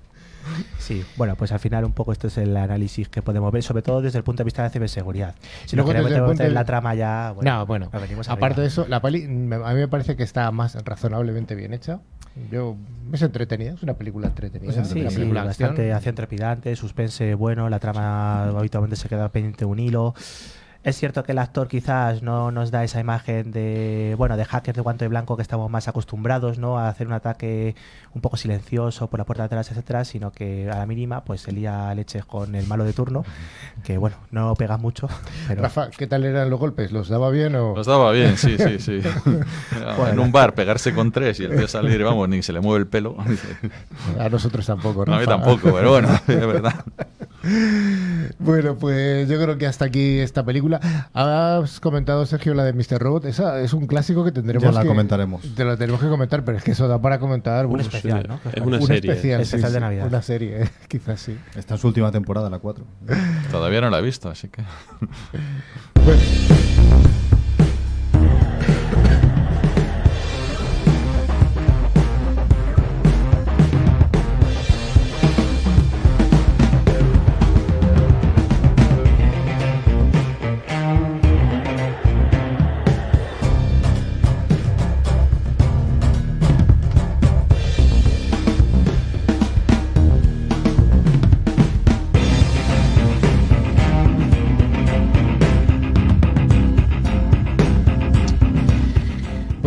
C: Sí, bueno, pues al final un poco esto es el análisis que podemos ver, sobre todo desde el punto de vista de ciberseguridad. Si
A: Luego
C: no queremos meter la trama ya, bueno,
A: no, bueno. Aparte de eso, la peli a mí me parece que está más razonablemente bien hecha. Yo es entretenida, es una película entretenida,
C: Sí,
A: una
C: sí,
A: película de acción.
C: bastante acción trepidante, suspense bueno, la trama habitualmente se queda pendiente de un hilo. Es cierto que el actor quizás no nos da esa imagen de, bueno, de hacker de guante blanco que estamos más acostumbrados, ¿no? A hacer un ataque un poco silencioso por la puerta de atrás, etcétera, sino que a la mínima, pues se lía leches con el malo de turno, que bueno, no pega mucho, pero
A: Rafa, ¿qué tal eran los golpes? ¿Los daba bien o...?
D: Los daba bien, sí, sí, sí. En un bar pegarse con tres y el tío salir, vamos, ni se le mueve el pelo.
A: A nosotros tampoco,
D: No, a mí
A: Rafa.
D: tampoco, pero bueno, es verdad.
A: Bueno, pues yo creo que hasta aquí esta película. Has comentado, Sergio, la de Mr. Robot. Esa es un clásico que tendremos
B: Ya la
A: que...
B: comentaremos.
A: Te lo tenemos que comentar, pero es que eso da para comentar...
C: un
A: uf,
C: especial, ¿no?
E: Es una
A: un
E: serie.
A: especial,
C: Especial de Navidad.
A: Una serie, eh, quizás sí.
B: Está en su última temporada, la 4.
D: Todavía no la he visto, así que.
A: Bueno,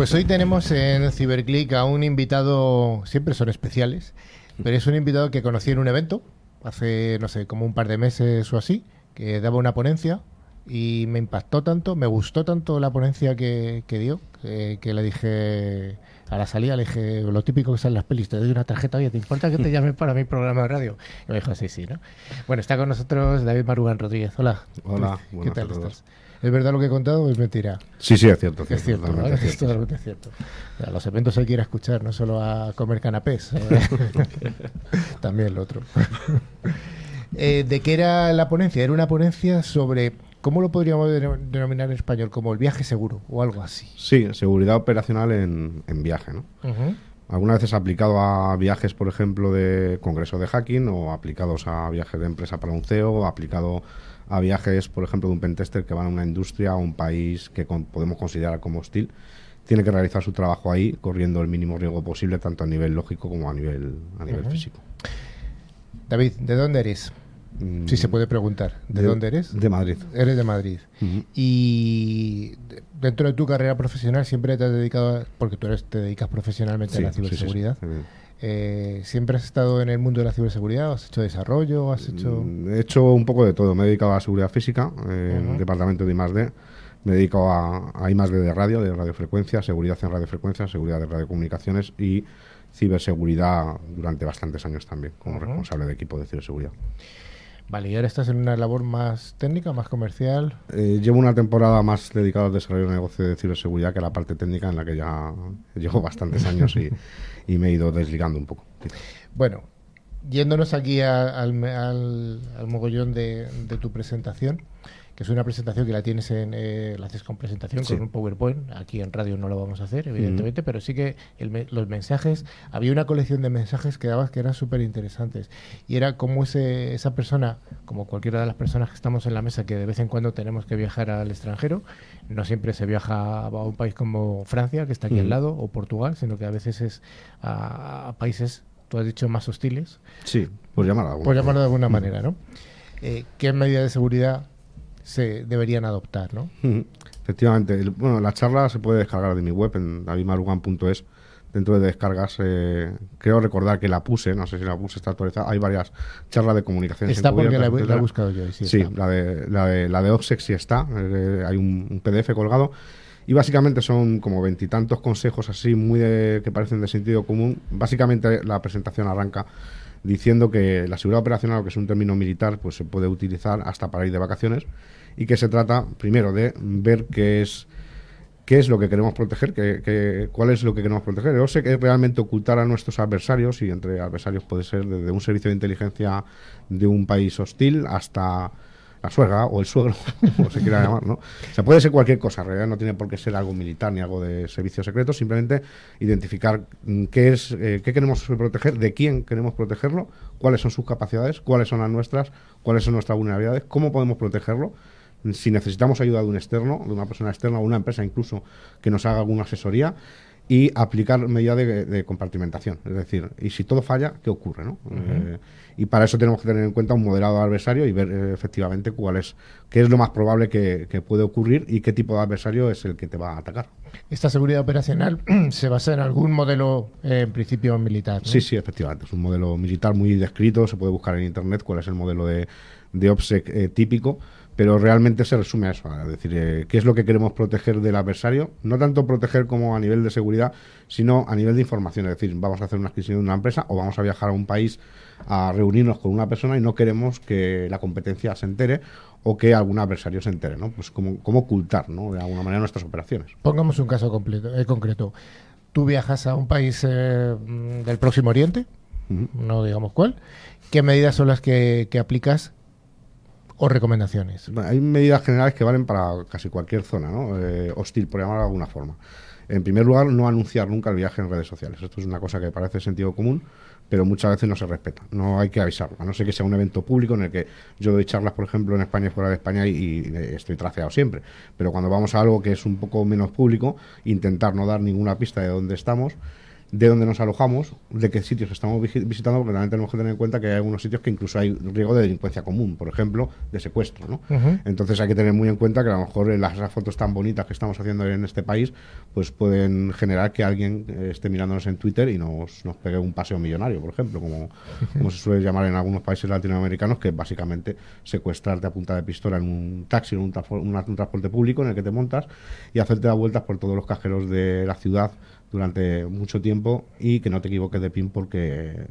A: Pues hoy tenemos en Cyberclick a un invitado, siempre son especiales, pero es un invitado que conocí en un evento hace, no sé, como un par de meses o así, que daba una ponencia y me impactó tanto, me gustó tanto la ponencia que, que dio, que, que le dije a la salida, le dije lo típico que en las pelis, te doy una tarjeta, oye, ¿te importa que te llame para mi programa de radio? Y me dijo, sí, sí, ¿no? Bueno, está con nosotros David Marugán Rodríguez. Hola.
G: Hola,
A: ¿Qué tal estás? ¿Es verdad lo que he contado o es mentira?
G: Sí, sí, es cierto.
A: Es cierto, ¿no?
G: totalmente
A: es
G: cierto.
A: totalmente cierto. A los eventos hay que ir a escuchar, no solo a comer canapés. También lo otro. Eh, ¿De qué era la ponencia? Era una ponencia sobre, ¿cómo lo podríamos denom- denominar en español? Como el viaje seguro o algo así.
G: Sí, seguridad operacional en, en viaje, ¿no?
A: Ujú.
G: Algunas veces aplicado a viajes, por ejemplo, de congreso de hacking o aplicados a viajes de empresa para un CEO o aplicado a viajes, por ejemplo, de un pentester que van a una industria o un país que con- podemos considerar como hostil. Tiene que realizar su trabajo ahí, corriendo el mínimo riesgo posible, tanto a nivel lógico como a nivel, a nivel físico.
A: David, ¿de dónde eres?
G: Mm,
A: Si se puede preguntar. ¿De, dónde eres?
G: De Madrid.
A: Eres de Madrid. Y de- dentro de tu carrera profesional siempre te has dedicado, a- porque tú eres, te dedicas profesionalmente a la
G: Sí, sí, sí, sí.
A: ciberseguridad.
G: Eh,
A: ¿Siempre has estado en el mundo de la ciberseguridad? ¿Has hecho desarrollo? ¿Has hecho...?
G: Mm, He hecho un poco de todo. Me he dedicado a seguridad física eh, en
A: Ujú.
G: el departamento de I+D. Me he dedicado a, a I+D de radio, de radiofrecuencia, seguridad en radiofrecuencia, seguridad de radiocomunicaciones y ciberseguridad durante bastantes años también, como responsable de equipo de ciberseguridad.
A: Vale, ¿y ahora estás en una labor más técnica, más comercial?
G: Eh, llevo una temporada más dedicada al desarrollo de negocio de ciberseguridad que a la parte técnica en la que ya llevo bastantes años y, y me he ido desligando un poco.
A: Bueno, yéndonos aquí a- al, al- al mogollón de, de tu presentación, que es una presentación que la tienes en, eh, la haces con presentación,
G: Sí.
A: con un PowerPoint. Aquí en radio no lo vamos a hacer, evidentemente, pero sí que el los mensajes, había una colección de mensajes que dabas que eran súper interesantes. Y era como ese, esa persona, como cualquiera de las personas que estamos en la mesa, que de vez en cuando tenemos que viajar al extranjero, no siempre se viaja a un país como Francia, que está aquí al lado, o Portugal, sino que a veces es a, a países, tú has dicho, más hostiles,
G: Sí, por llamarlo. de alguna
A: por llamarlo de alguna manera, ¿no? Eh, ¿Qué medidas de seguridad se deberían adoptar, no?
G: Efectivamente. El- bueno, la charla se puede descargar de mi web en davidmarugan.es. Dentro de descargas, eh, creo recordar que la puse, no sé si la puse, está actualizada. Hay varias charlas de comunicación.
A: Está porque la, he- la he buscado yo. Sí,
G: Sí, la de, la de, la de OPSEC sí está. eh, hay un, un PDF colgado. Y básicamente son como veintitantos consejos así, muy de, que parecen de sentido común. Básicamente la presentación arranca diciendo que la seguridad operacional, que es un término militar, pues se puede utilizar hasta para ir de vacaciones y que se trata primero de ver qué es qué es lo que queremos proteger, qué, qué- cuál es lo que queremos proteger. Yo sé que realmente ocultar a nuestros adversarios, y entre adversarios puede ser desde un servicio de inteligencia de un país hostil hasta la suegra o el suegro, como se quiera llamar, ¿no? O sea, puede ser cualquier cosa, en realidad no tiene por qué ser algo militar ni algo de servicio secreto, simplemente identificar mm, qué es, eh, qué queremos proteger, de quién queremos protegerlo, cuáles son sus capacidades, cuáles son las nuestras, cuáles son nuestras vulnerabilidades, cómo podemos protegerlo, si necesitamos ayuda de un externo, de una persona externa o una empresa incluso que nos haga alguna asesoría y aplicar medidas de, de compartimentación. Es decir, y si todo falla, ¿qué ocurre? ¿no? Eh, y para eso tenemos que tener en cuenta un moderado adversario y ver eh, efectivamente cuál es, qué es lo más probable que, que puede ocurrir y qué tipo de adversario es el que te va a atacar.
A: Esta seguridad operacional se basa en algún modelo, eh, en principio, militar. ¿no?
G: Sí, sí, efectivamente. Es un modelo militar muy descrito. Se puede buscar en internet cuál es el modelo de, de OPSEC eh, típico, pero realmente se resume a eso. Es decir, eh, qué es lo que queremos proteger del adversario. No tanto proteger como a nivel de seguridad, sino a nivel de información. Es decir, vamos a hacer una adquisición de una empresa o vamos a viajar a un país a reunirnos con una persona y no queremos que la competencia se entere o que algún adversario se entere. ¿no? Pues cómo, cómo ocultar ¿no? de alguna manera nuestras operaciones.
A: Pongamos un caso completo, eh, concreto. Tú viajas a un país eh, del Próximo Oriente, no digamos cuál. ¿Qué medidas son las que, que aplicas o recomendaciones?
G: Hay medidas generales que valen para casi cualquier zona, ¿no? Eh, hostil, por llamarlo de alguna forma. En primer lugar, no anunciar nunca el viaje en redes sociales. Esto es una cosa que parece sentido común, pero muchas veces no se respeta. No hay que avisarlo. A no ser que sea un evento público en el que yo doy charlas, por ejemplo, en España y fuera de España y, y, eh, estoy traceado siempre. Pero cuando vamos a algo que es un poco menos público, intentar no dar ninguna pista de dónde estamos de dónde nos alojamos, de qué sitios estamos visitando, porque también tenemos que tener en cuenta que hay algunos sitios que incluso hay riesgo de delincuencia común, por ejemplo, de secuestro. ¿no? Entonces hay que tener muy en cuenta que a lo mejor eh, las, las fotos tan bonitas que estamos haciendo en este país, pues pueden generar que alguien eh, esté mirándonos en Twitter y nos, nos pegue un paseo millonario, por ejemplo, como, como se suele llamar en algunos países latinoamericanos, que es básicamente secuestrarte a punta de pistola en un taxi o en un, una- un transporte público en el que te montas y hacerte dar vueltas por todos los cajeros de la ciudad durante mucho tiempo y que no te equivoques de pin porque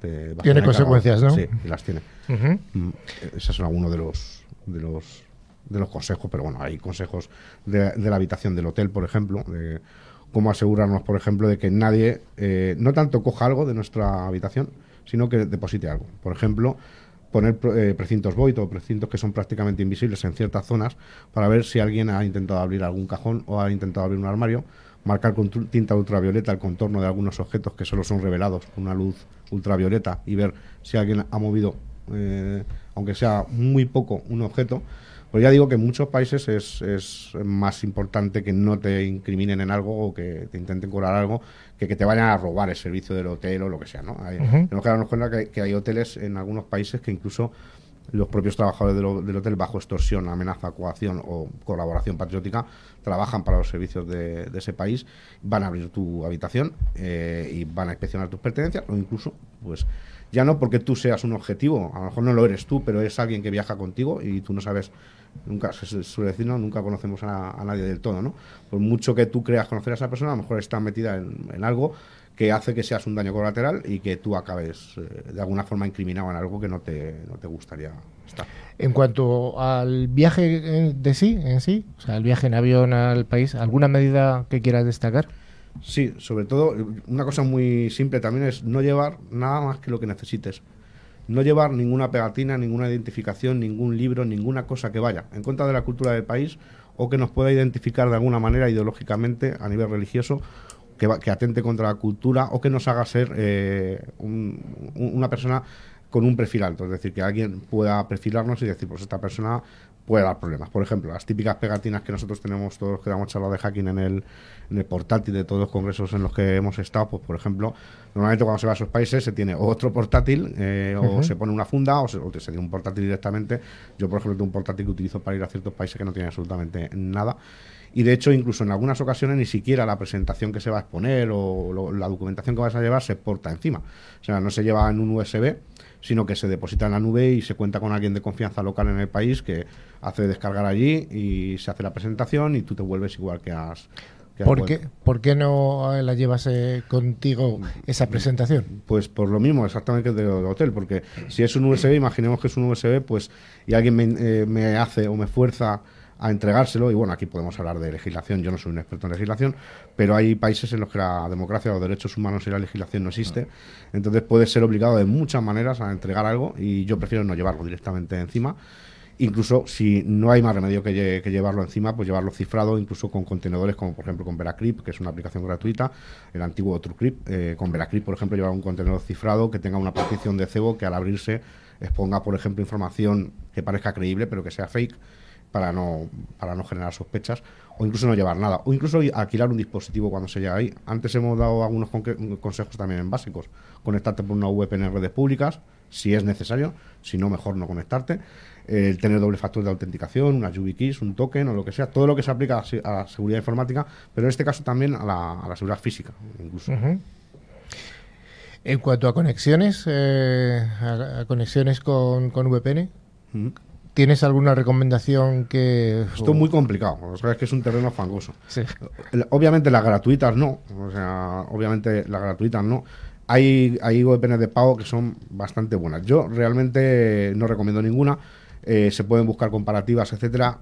G: te vas
A: Tiene consecuencias. ¿no?
G: Sí, y las tiene.
A: Ujú.
G: Mm, Esos son algunos de los de los de los consejos, pero bueno, hay consejos de, de la habitación del hotel, por ejemplo, de cómo asegurarnos, por ejemplo, de que nadie eh, no tanto coja algo de nuestra habitación, sino que deposite algo. Por ejemplo, poner eh, precintos void o precintos que son prácticamente invisibles en ciertas zonas para ver si alguien ha intentado abrir algún cajón o ha intentado abrir un armario, marcar con tinta ultravioleta el contorno de algunos objetos que solo son revelados con una luz ultravioleta y ver si alguien ha movido, eh, aunque sea muy poco, un objeto. Pues ya digo que en muchos países es, es más importante que no te incriminen en algo o que te intenten cobrar algo que que te vayan a robar el servicio del hotel o lo que sea. ¿no? Hay-. Tenemos que darnos cuenta que, que hay hoteles en algunos países que incluso los propios trabajadores del, ho- del hotel bajo extorsión, amenaza, coacción o colaboración patriótica trabajan para los servicios de, de ese país, van a abrir tu habitación eh, y van a inspeccionar tus pertenencias o incluso, pues ya no porque tú seas un objetivo, a lo mejor no lo eres tú, pero es alguien que viaja contigo y tú no sabes, nunca se suele decir, nunca conocemos a, a nadie del todo, ¿no? Por mucho que tú creas conocer a esa persona, a lo mejor está metida en, en algo que hace que seas un daño colateral y que tú acabes eh, de alguna forma incriminado en algo que no te, no te gustaría estar.
A: En cuanto al viaje de sí, en sí, o sea, el viaje en avión al país, ¿alguna medida que quieras destacar?
G: Sí, sobre todo, una cosa muy simple también es no llevar nada más que lo que necesites. No llevar ninguna pegatina, ninguna identificación, ningún libro, ninguna cosa que vaya en contra de la cultura del país o que nos pueda identificar de alguna manera ideológicamente a nivel religioso que, va- que atente contra la cultura o que nos haga ser eh, un- un- una persona con un perfil alto. Es decir, que alguien pueda perfilarnos y decir, pues esta persona puede dar problemas. Por ejemplo, las típicas pegatinas que nosotros tenemos, todos que damos charlas de hacking en el, en el portátil de todos los congresos en los que hemos estado, pues por ejemplo, normalmente cuando se va a esos países se tiene otro portátil eh, o se pone una funda o se, o se tiene un portátil directamente. Yo, por ejemplo, tengo un portátil que utilizo para ir a ciertos países que no tiene absolutamente nada. Y de hecho, incluso en algunas ocasiones ni siquiera la presentación que se va a exponer o lo- la documentación que vas a llevar se porta encima. O sea, no se lleva en un USB, sino que se deposita en la nube y se cuenta con alguien de confianza local en el país que hace descargar allí y se hace la presentación y tú te vuelves igual que has. que
A: ¿Por qué, ¿Por qué no la llevas eh, contigo esa presentación?
G: Pues por lo mismo, exactamente que del hotel, porque si es un USB, imaginemos que es un USB, pues y alguien me, eh, me hace o me fuerza a entregárselo, y bueno, aquí podemos hablar de legislación, yo no soy un experto en legislación, pero hay países en los que la democracia, los derechos humanos y la legislación no existe, entonces puedes ser obligado de muchas maneras a entregar algo y yo prefiero no llevarlo directamente encima. Incluso si no hay más remedio que, lle- que llevarlo encima, pues llevarlo cifrado, incluso con contenedores como por ejemplo con Veracrypt, que es una aplicación gratuita, el antiguo TrueCrypt. eh, con Veracrypt, por ejemplo, llevar un contenedor cifrado que tenga una partición de cebo que al abrirse exponga, por ejemplo, información que parezca creíble pero que sea fake para no, para no generar sospechas, o incluso no llevar nada, o incluso alquilar un dispositivo cuando se llega ahí. Antes hemos dado algunos consejos también en básicos. Conectarte por una VPN en redes públicas, si es necesario, si no, mejor no conectarte. El tener doble factor de autenticación, una YubiKeys, un token o lo que sea, todo lo que se aplica a, la seguridad informática, pero en este caso también a la, a la seguridad física, incluso.
A: En cuanto a conexiones, eh, a, a conexiones con, con VPN. ¿Tienes alguna recomendación que...
G: Esto es muy complicado, o sea, es que es un terreno fangoso.
A: Sí.
G: Obviamente las gratuitas no, o sea, obviamente las gratuitas no. Hay, hay VPNs de pago que son bastante buenas. Yo realmente no recomiendo ninguna. Eh, se pueden buscar comparativas, etcétera.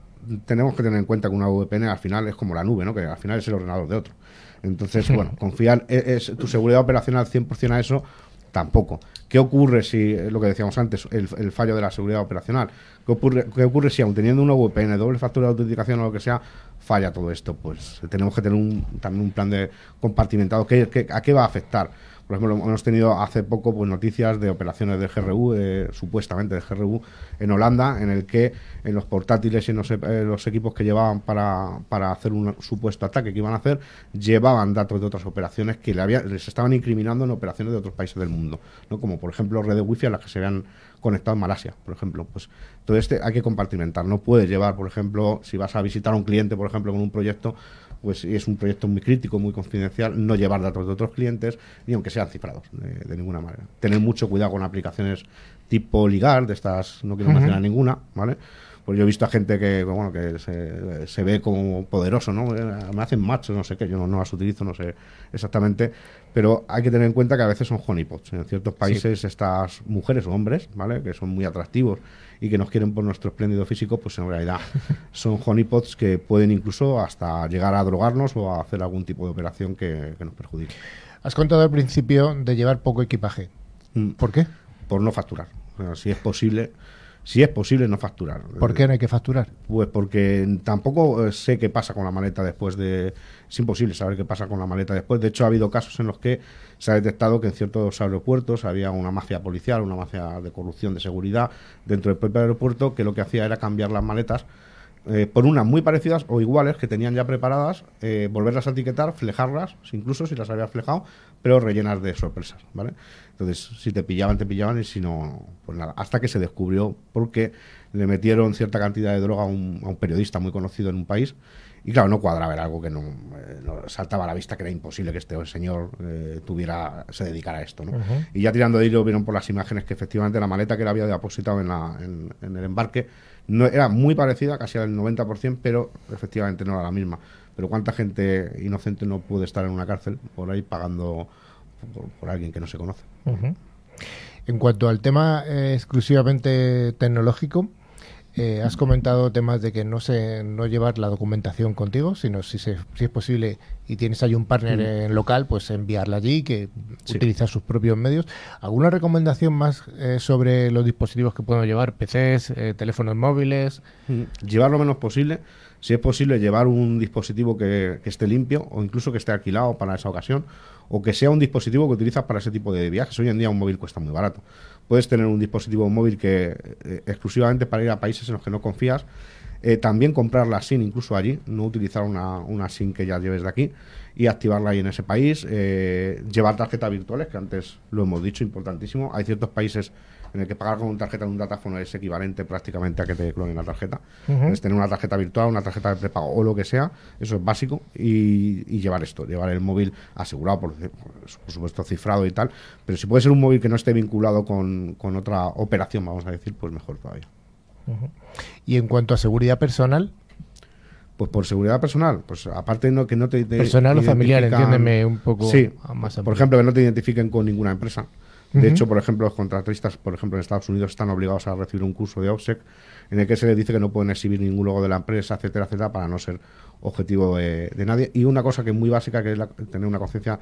G: Tenemos que tener en cuenta que una VPN al final es como la nube, ¿no? Que al final es el ordenador de otro. Entonces, bueno, confiar es, es tu seguridad operacional 100% a eso tampoco. ¿Qué ocurre si, eh, lo que decíamos antes, el, el fallo de la seguridad operacional? ¿Qué ocurre, ¿Qué ocurre si, aun teniendo una VPN, doble factura de autenticación o lo que sea, falla todo esto? Pues tenemos que tener un, también un plan de compartimentado. ¿Qué, qué- a qué va a afectar? Por ejemplo, hemos tenido hace poco pues, noticias de operaciones de GRU, eh, supuestamente de GRU, en Holanda, en el que en los portátiles y en los, eh, los equipos que llevaban para, para hacer un supuesto ataque que iban a hacer, llevaban datos de otras operaciones que le había- les estaban incriminando en operaciones de otros países del mundo, ¿no? como por ejemplo redes wifi a las que se habían conectado en Malasia, por ejemplo. Pues todo este hay que compartimentar. No puedes llevar, por ejemplo, si vas a visitar a un cliente, por ejemplo, con un proyecto, pues es un proyecto muy crítico, muy confidencial, no llevar datos de otros clientes, ni aunque sean cifrados, de, de ninguna manera. Tener mucho cuidado con aplicaciones tipo ligar, de estas, no quiero mencionar ninguna, ¿vale? Pues yo he visto a gente que, bueno, que se, se ve como poderoso, ¿no? Eh, Me hacen macho, no sé qué, yo no, no las utilizo, no sé exactamente, pero hay que tener en cuenta que a veces son honeypots. En ciertos países estas mujeres o hombres, ¿vale? Que son muy atractivos y que nos quieren por nuestro espléndido físico, pues en realidad son honeypots que pueden incluso hasta llegar a drogarnos o a hacer algún tipo de operación que, que nos perjudique.
A: Has contado al principio de llevar poco equipaje.
G: Mm,
A: ¿Por qué?
G: Por no facturar. Si es posible, si es posible no facturar.
A: ¿Por qué no hay que facturar?
G: Pues porque tampoco eh, sé qué pasa con la maleta después de... Es imposible saber qué pasa con la maleta después. De hecho, ha habido casos en los que se ha detectado que en ciertos aeropuertos había una mafia policial, una mafia de corrupción de seguridad dentro del propio aeropuerto que lo que hacía era cambiar las maletas eh, por unas muy parecidas o iguales que tenían ya preparadas, eh, volverlas a etiquetar, flejarlas, incluso si las había flejado, pero rellenas de sorpresas, ¿vale? Entonces, si te pillaban, te pillaban y si no, pues nada. Hasta que se descubrió porque le metieron cierta cantidad de droga a un, a un periodista muy conocido en un país y claro, no cuadraba, era algo que no, eh, no saltaba a la vista que era imposible que este señor eh, tuviera, se dedicara a esto, ¿no? Y ya tirando de hilo vieron por las imágenes que efectivamente la maleta que él había depositado en, la, en, en el embarque no, era muy parecida, casi al 90%, pero efectivamente no era la misma. Pero cuánta gente inocente no puede estar en una cárcel por ahí pagando por, alguien que no se conoce.
A: En cuanto al tema eh, exclusivamente tecnológico, eh, has comentado temas de que no se no llevar la documentación contigo, sino si, se- si es posible y tienes ahí un partner en local, pues enviarla allí, que
G: Sí.
A: utiliza sus propios medios. ¿Alguna recomendación más eh, sobre los dispositivos que podemos llevar? PCs, eh, teléfonos móviles.
G: Mm, Llevar lo menos posible. Si es posible, llevar un dispositivo que, que esté limpio o incluso que esté alquilado para esa ocasión o que sea un dispositivo que utilizas para ese tipo de viajes. Hoy en día un móvil cuesta muy barato. Puedes tener un dispositivo móvil que eh, exclusivamente para ir a países en los que no confías. Eh, también comprar la SIM incluso allí, no utilizar una, una SIM que ya lleves de aquí y activarla ahí en ese país. Eh, llevar tarjetas virtuales, que antes lo hemos dicho, importantísimo. Hay ciertos países en el que pagar con una tarjeta de un datáfono es equivalente prácticamente a que te clonen la tarjeta. Es tener una tarjeta virtual, una tarjeta de prepago o lo que sea, eso es básico. Y, y llevar esto, llevar el móvil asegurado, por, por supuesto cifrado y tal. Pero si puede ser un móvil que no esté vinculado con, con otra operación, vamos a decir, pues mejor todavía.
A: Y en cuanto a seguridad personal,
G: Pues por seguridad personal, pues aparte no que no te, te
A: Personal o familiar, entiéndeme un poco
G: Sí,
A: a más
G: por
A: amplio.
G: ejemplo, que no te identifiquen con ninguna empresa. De hecho, por ejemplo, los contratistas, por ejemplo, en Estados Unidos están obligados a recibir un curso de OPSEC en el que se les dice que no pueden exhibir ningún logo de la empresa, etcétera, etcétera, para no ser objetivo de, nadie. Y una cosa que es muy básica, que es la- tener una conciencia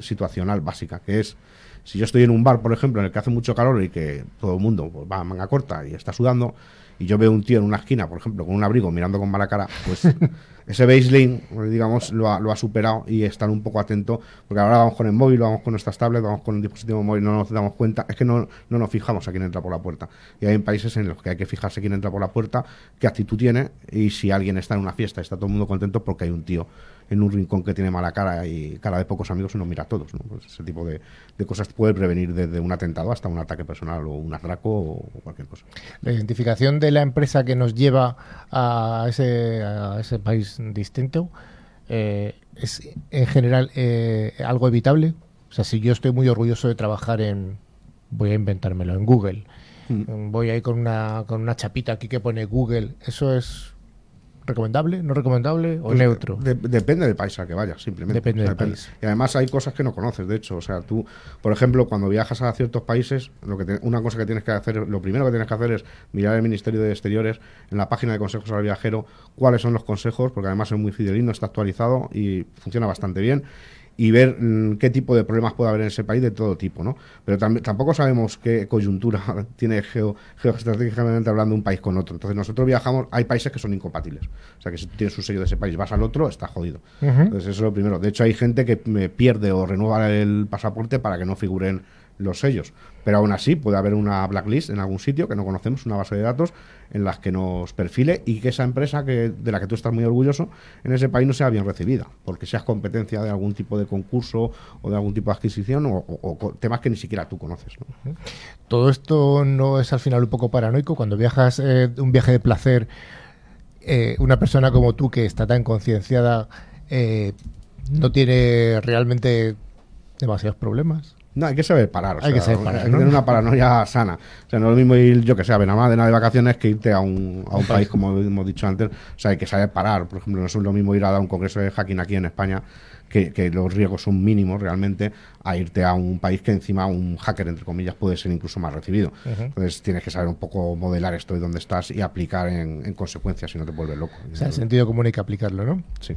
G: situacional básica, que es si yo estoy en un bar, por ejemplo, en el que hace mucho calor y que todo el mundo pues, va a manga corta y está sudando, y yo veo un tío en una esquina, por ejemplo, con un abrigo mirando con mala cara, pues ese baseline, digamos, lo ha, lo ha superado y estar un poco atento, porque ahora vamos con el móvil, vamos con nuestras tablets, vamos con un dispositivo móvil, no nos damos cuenta, es que no, no nos fijamos a quién entra por la puerta. Y hay países en los que hay que fijarse quién entra por la puerta, qué actitud tiene, y si alguien está en una fiesta y está todo el mundo contento porque hay un tío en un rincón que tiene mala cara y cara de pocos amigos y nos mira a todos. ¿no? Pues ese tipo de, de cosas puede prevenir desde un atentado hasta un ataque personal o un atraco o cualquier cosa.
A: la identificación de la empresa que nos lleva a ese, a ese país distinto eh, es en general eh, algo evitable. O sea, si yo estoy muy orgulloso de trabajar en, voy a inventármelo, en Google,
G: Mm.
A: voy ahí con una, con una chapita aquí que pone Google, ¿eso es recomendable, no recomendable o
G: Pues,
A: neutro?
G: de- depende del país al que vayas, simplemente.
A: Depende del país.
G: Y además hay cosas que no conoces, de hecho. O sea, tú, por ejemplo, cuando viajas a ciertos países, lo que te- una cosa que tienes que hacer, lo primero que tienes que hacer es mirar el Ministerio de Exteriores en la página de consejos al viajero cuáles son los consejos, porque además es muy fidelino, está actualizado y funciona bastante bien. Y ver mm, qué tipo de problemas puede haber en ese país de todo tipo, ¿no? Pero tam- tampoco sabemos qué coyuntura tiene geo, geoestratégicamente hablando un país con otro. Entonces nosotros viajamos, hay países que son incompatibles. O sea que si tú tienes un sello de ese país, vas al otro, está jodido. Entonces eso es lo primero. De hecho hay gente que pierde o renueva el pasaporte para que no figuren los sellos. Pero aún así puede haber una blacklist en algún sitio que no conocemos, una base de datos en las que nos perfile y que esa empresa que, de la que tú estás muy orgulloso en ese país no sea bien recibida, porque seas competencia de algún tipo de concurso o de algún tipo de adquisición o, temas que ni siquiera tú conoces. ¿no?
A: Todo esto no es al final un poco paranoico cuando viajas eh, un viaje de placer. eh, una persona como tú que está tan concienciada eh, no tiene realmente demasiados problemas.
G: No, hay que saber parar. o
A: Hay que saber parar,
G: hay que
A: ¿no?
G: tener una paranoia sana. O sea, no es lo mismo ir, yo que sé, a Benalmádena de vacaciones que irte a un, a un país, como hemos dicho antes. O sea, hay que saber parar. Por ejemplo, no es lo mismo ir a dar un congreso de hacking aquí en España, que, que los riesgos son mínimos realmente, a irte a un país que encima un hacker, entre comillas, puede ser incluso más recibido. Entonces tienes que saber un poco modelar esto de dónde estás y aplicar en, en consecuencia, si no te vuelves loco.
A: O sea, el sentido común hay que aplicarlo, ¿no?
G: Sí.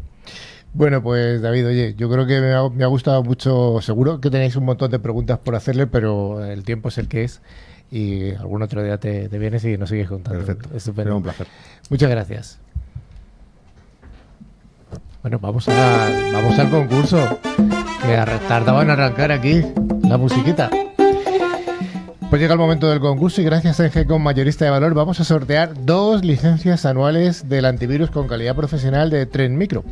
A: Bueno, pues David, oye, yo creo que me ha, me ha gustado mucho. Seguro que tenéis un montón de preguntas por hacerle, pero el tiempo es el que es. Y algún otro día te, te vienes y nos sigues contando.
G: Perfecto.
A: Estupendo.
G: Será un placer.
A: Muchas gracias. Bueno, vamos, a, vamos al concurso. Que arra- tardaba en arrancar aquí la musiquita. Pues llega el momento del concurso y gracias a Engecom Mayorista de Valor vamos a sortear dos licencias anuales del antivirus con calidad profesional de Tren Micro.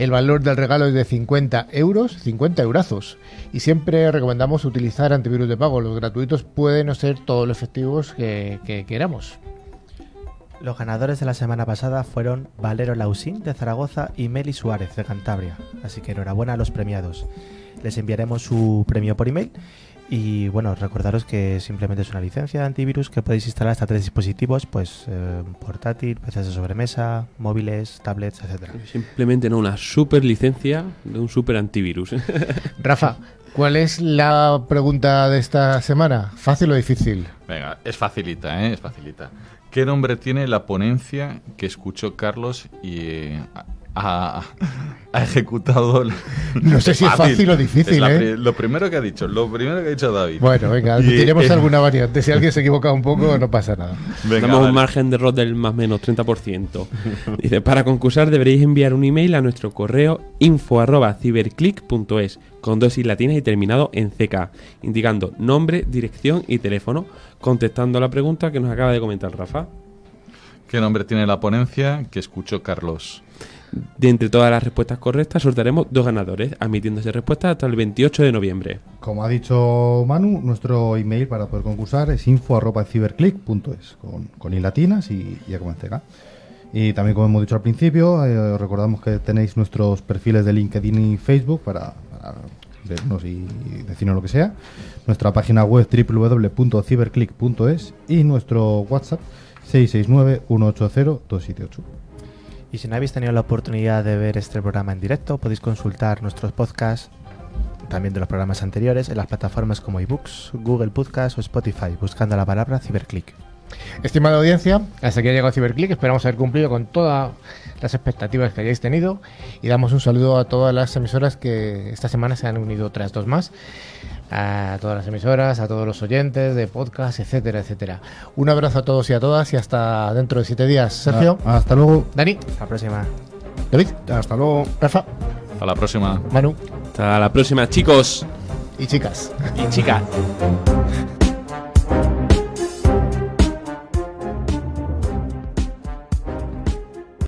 A: El valor del regalo es de 50 euros, 50 eurazos. Y siempre recomendamos utilizar antivirus de pago. Los gratuitos pueden no ser todos los efectivos que, que queramos.
C: Los ganadores de la semana pasada fueron Valero Lausín de Zaragoza y Meli Suárez de Cantabria. Así que enhorabuena a los premiados. Les enviaremos su premio por email. Y bueno, recordaros que simplemente es una licencia de antivirus que podéis instalar hasta tres dispositivos, pues eh, portátil, PCs de sobremesa, móviles, tablets, etcétera.
E: Simplemente no, una super licencia de un super antivirus.
A: Rafa, ¿cuál es la pregunta de esta semana? ¿Fácil o difícil?
D: Venga, es facilita, ¿eh? Es facilita. ¿Qué nombre tiene la ponencia que escuchó Carlos y eh, ha, ha ejecutado? la-
A: No sé si es fácil o difícil,
D: Es la
A: ¿eh?
D: Lo primero que ha dicho, lo primero que ha dicho David.
A: Bueno, venga,
D: Y,
A: tenemos
D: eh,
A: alguna variante. Si alguien se equivoca un poco, no pasa nada.
D: venga, vale.
E: un margen de error del más o menos 30%. Dice, para concursar deberéis enviar un email a nuestro correo info arroba ciberclick.es con dos latinas y terminado en CK, indicando nombre, dirección y teléfono, contestando a la pregunta que nos acaba de comentar Rafa.
D: ¿Qué nombre tiene la ponencia que escuchó Carlos?
E: De entre todas las respuestas correctas sortearemos dos ganadores, admitiéndose respuestas hasta el 28 de noviembre.
B: Como ha dicho Manu, nuestro email para poder concursar es info.ciberclick.es con, con i latinas y, y como. Y también, como hemos dicho al principio, eh, os recordamos que tenéis nuestros perfiles de LinkedIn y Facebook para, vernos y, y decirnos lo que sea. Nuestra página web www.ciberclick.es y nuestro WhatsApp 669-180-278.
C: Y si no habéis tenido la oportunidad de ver este programa en directo, podéis consultar nuestros podcasts, también de los programas anteriores, en las plataformas como iBooks, Google Podcast o Spotify, buscando la palabra Ciberclick.
A: Estimada audiencia, hasta aquí ha llegado Ciberclick. Esperamos haber cumplido con todas las expectativas que hayáis tenido. Y damos un saludo a todas las emisoras que esta semana se han unido otras dos más. A todas las emisoras, a todos los oyentes de podcast, etcétera, etcétera. Un abrazo a todos y a todas y hasta dentro de siete días. Sergio,
B: Ah, hasta luego.
A: Dani,
C: Hasta la próxima.
A: David,
G: Hasta luego.
A: Rafa,
D: Hasta la próxima.
A: Manu
E: Hasta la próxima, chicos
A: y chicas.
E: y chicas.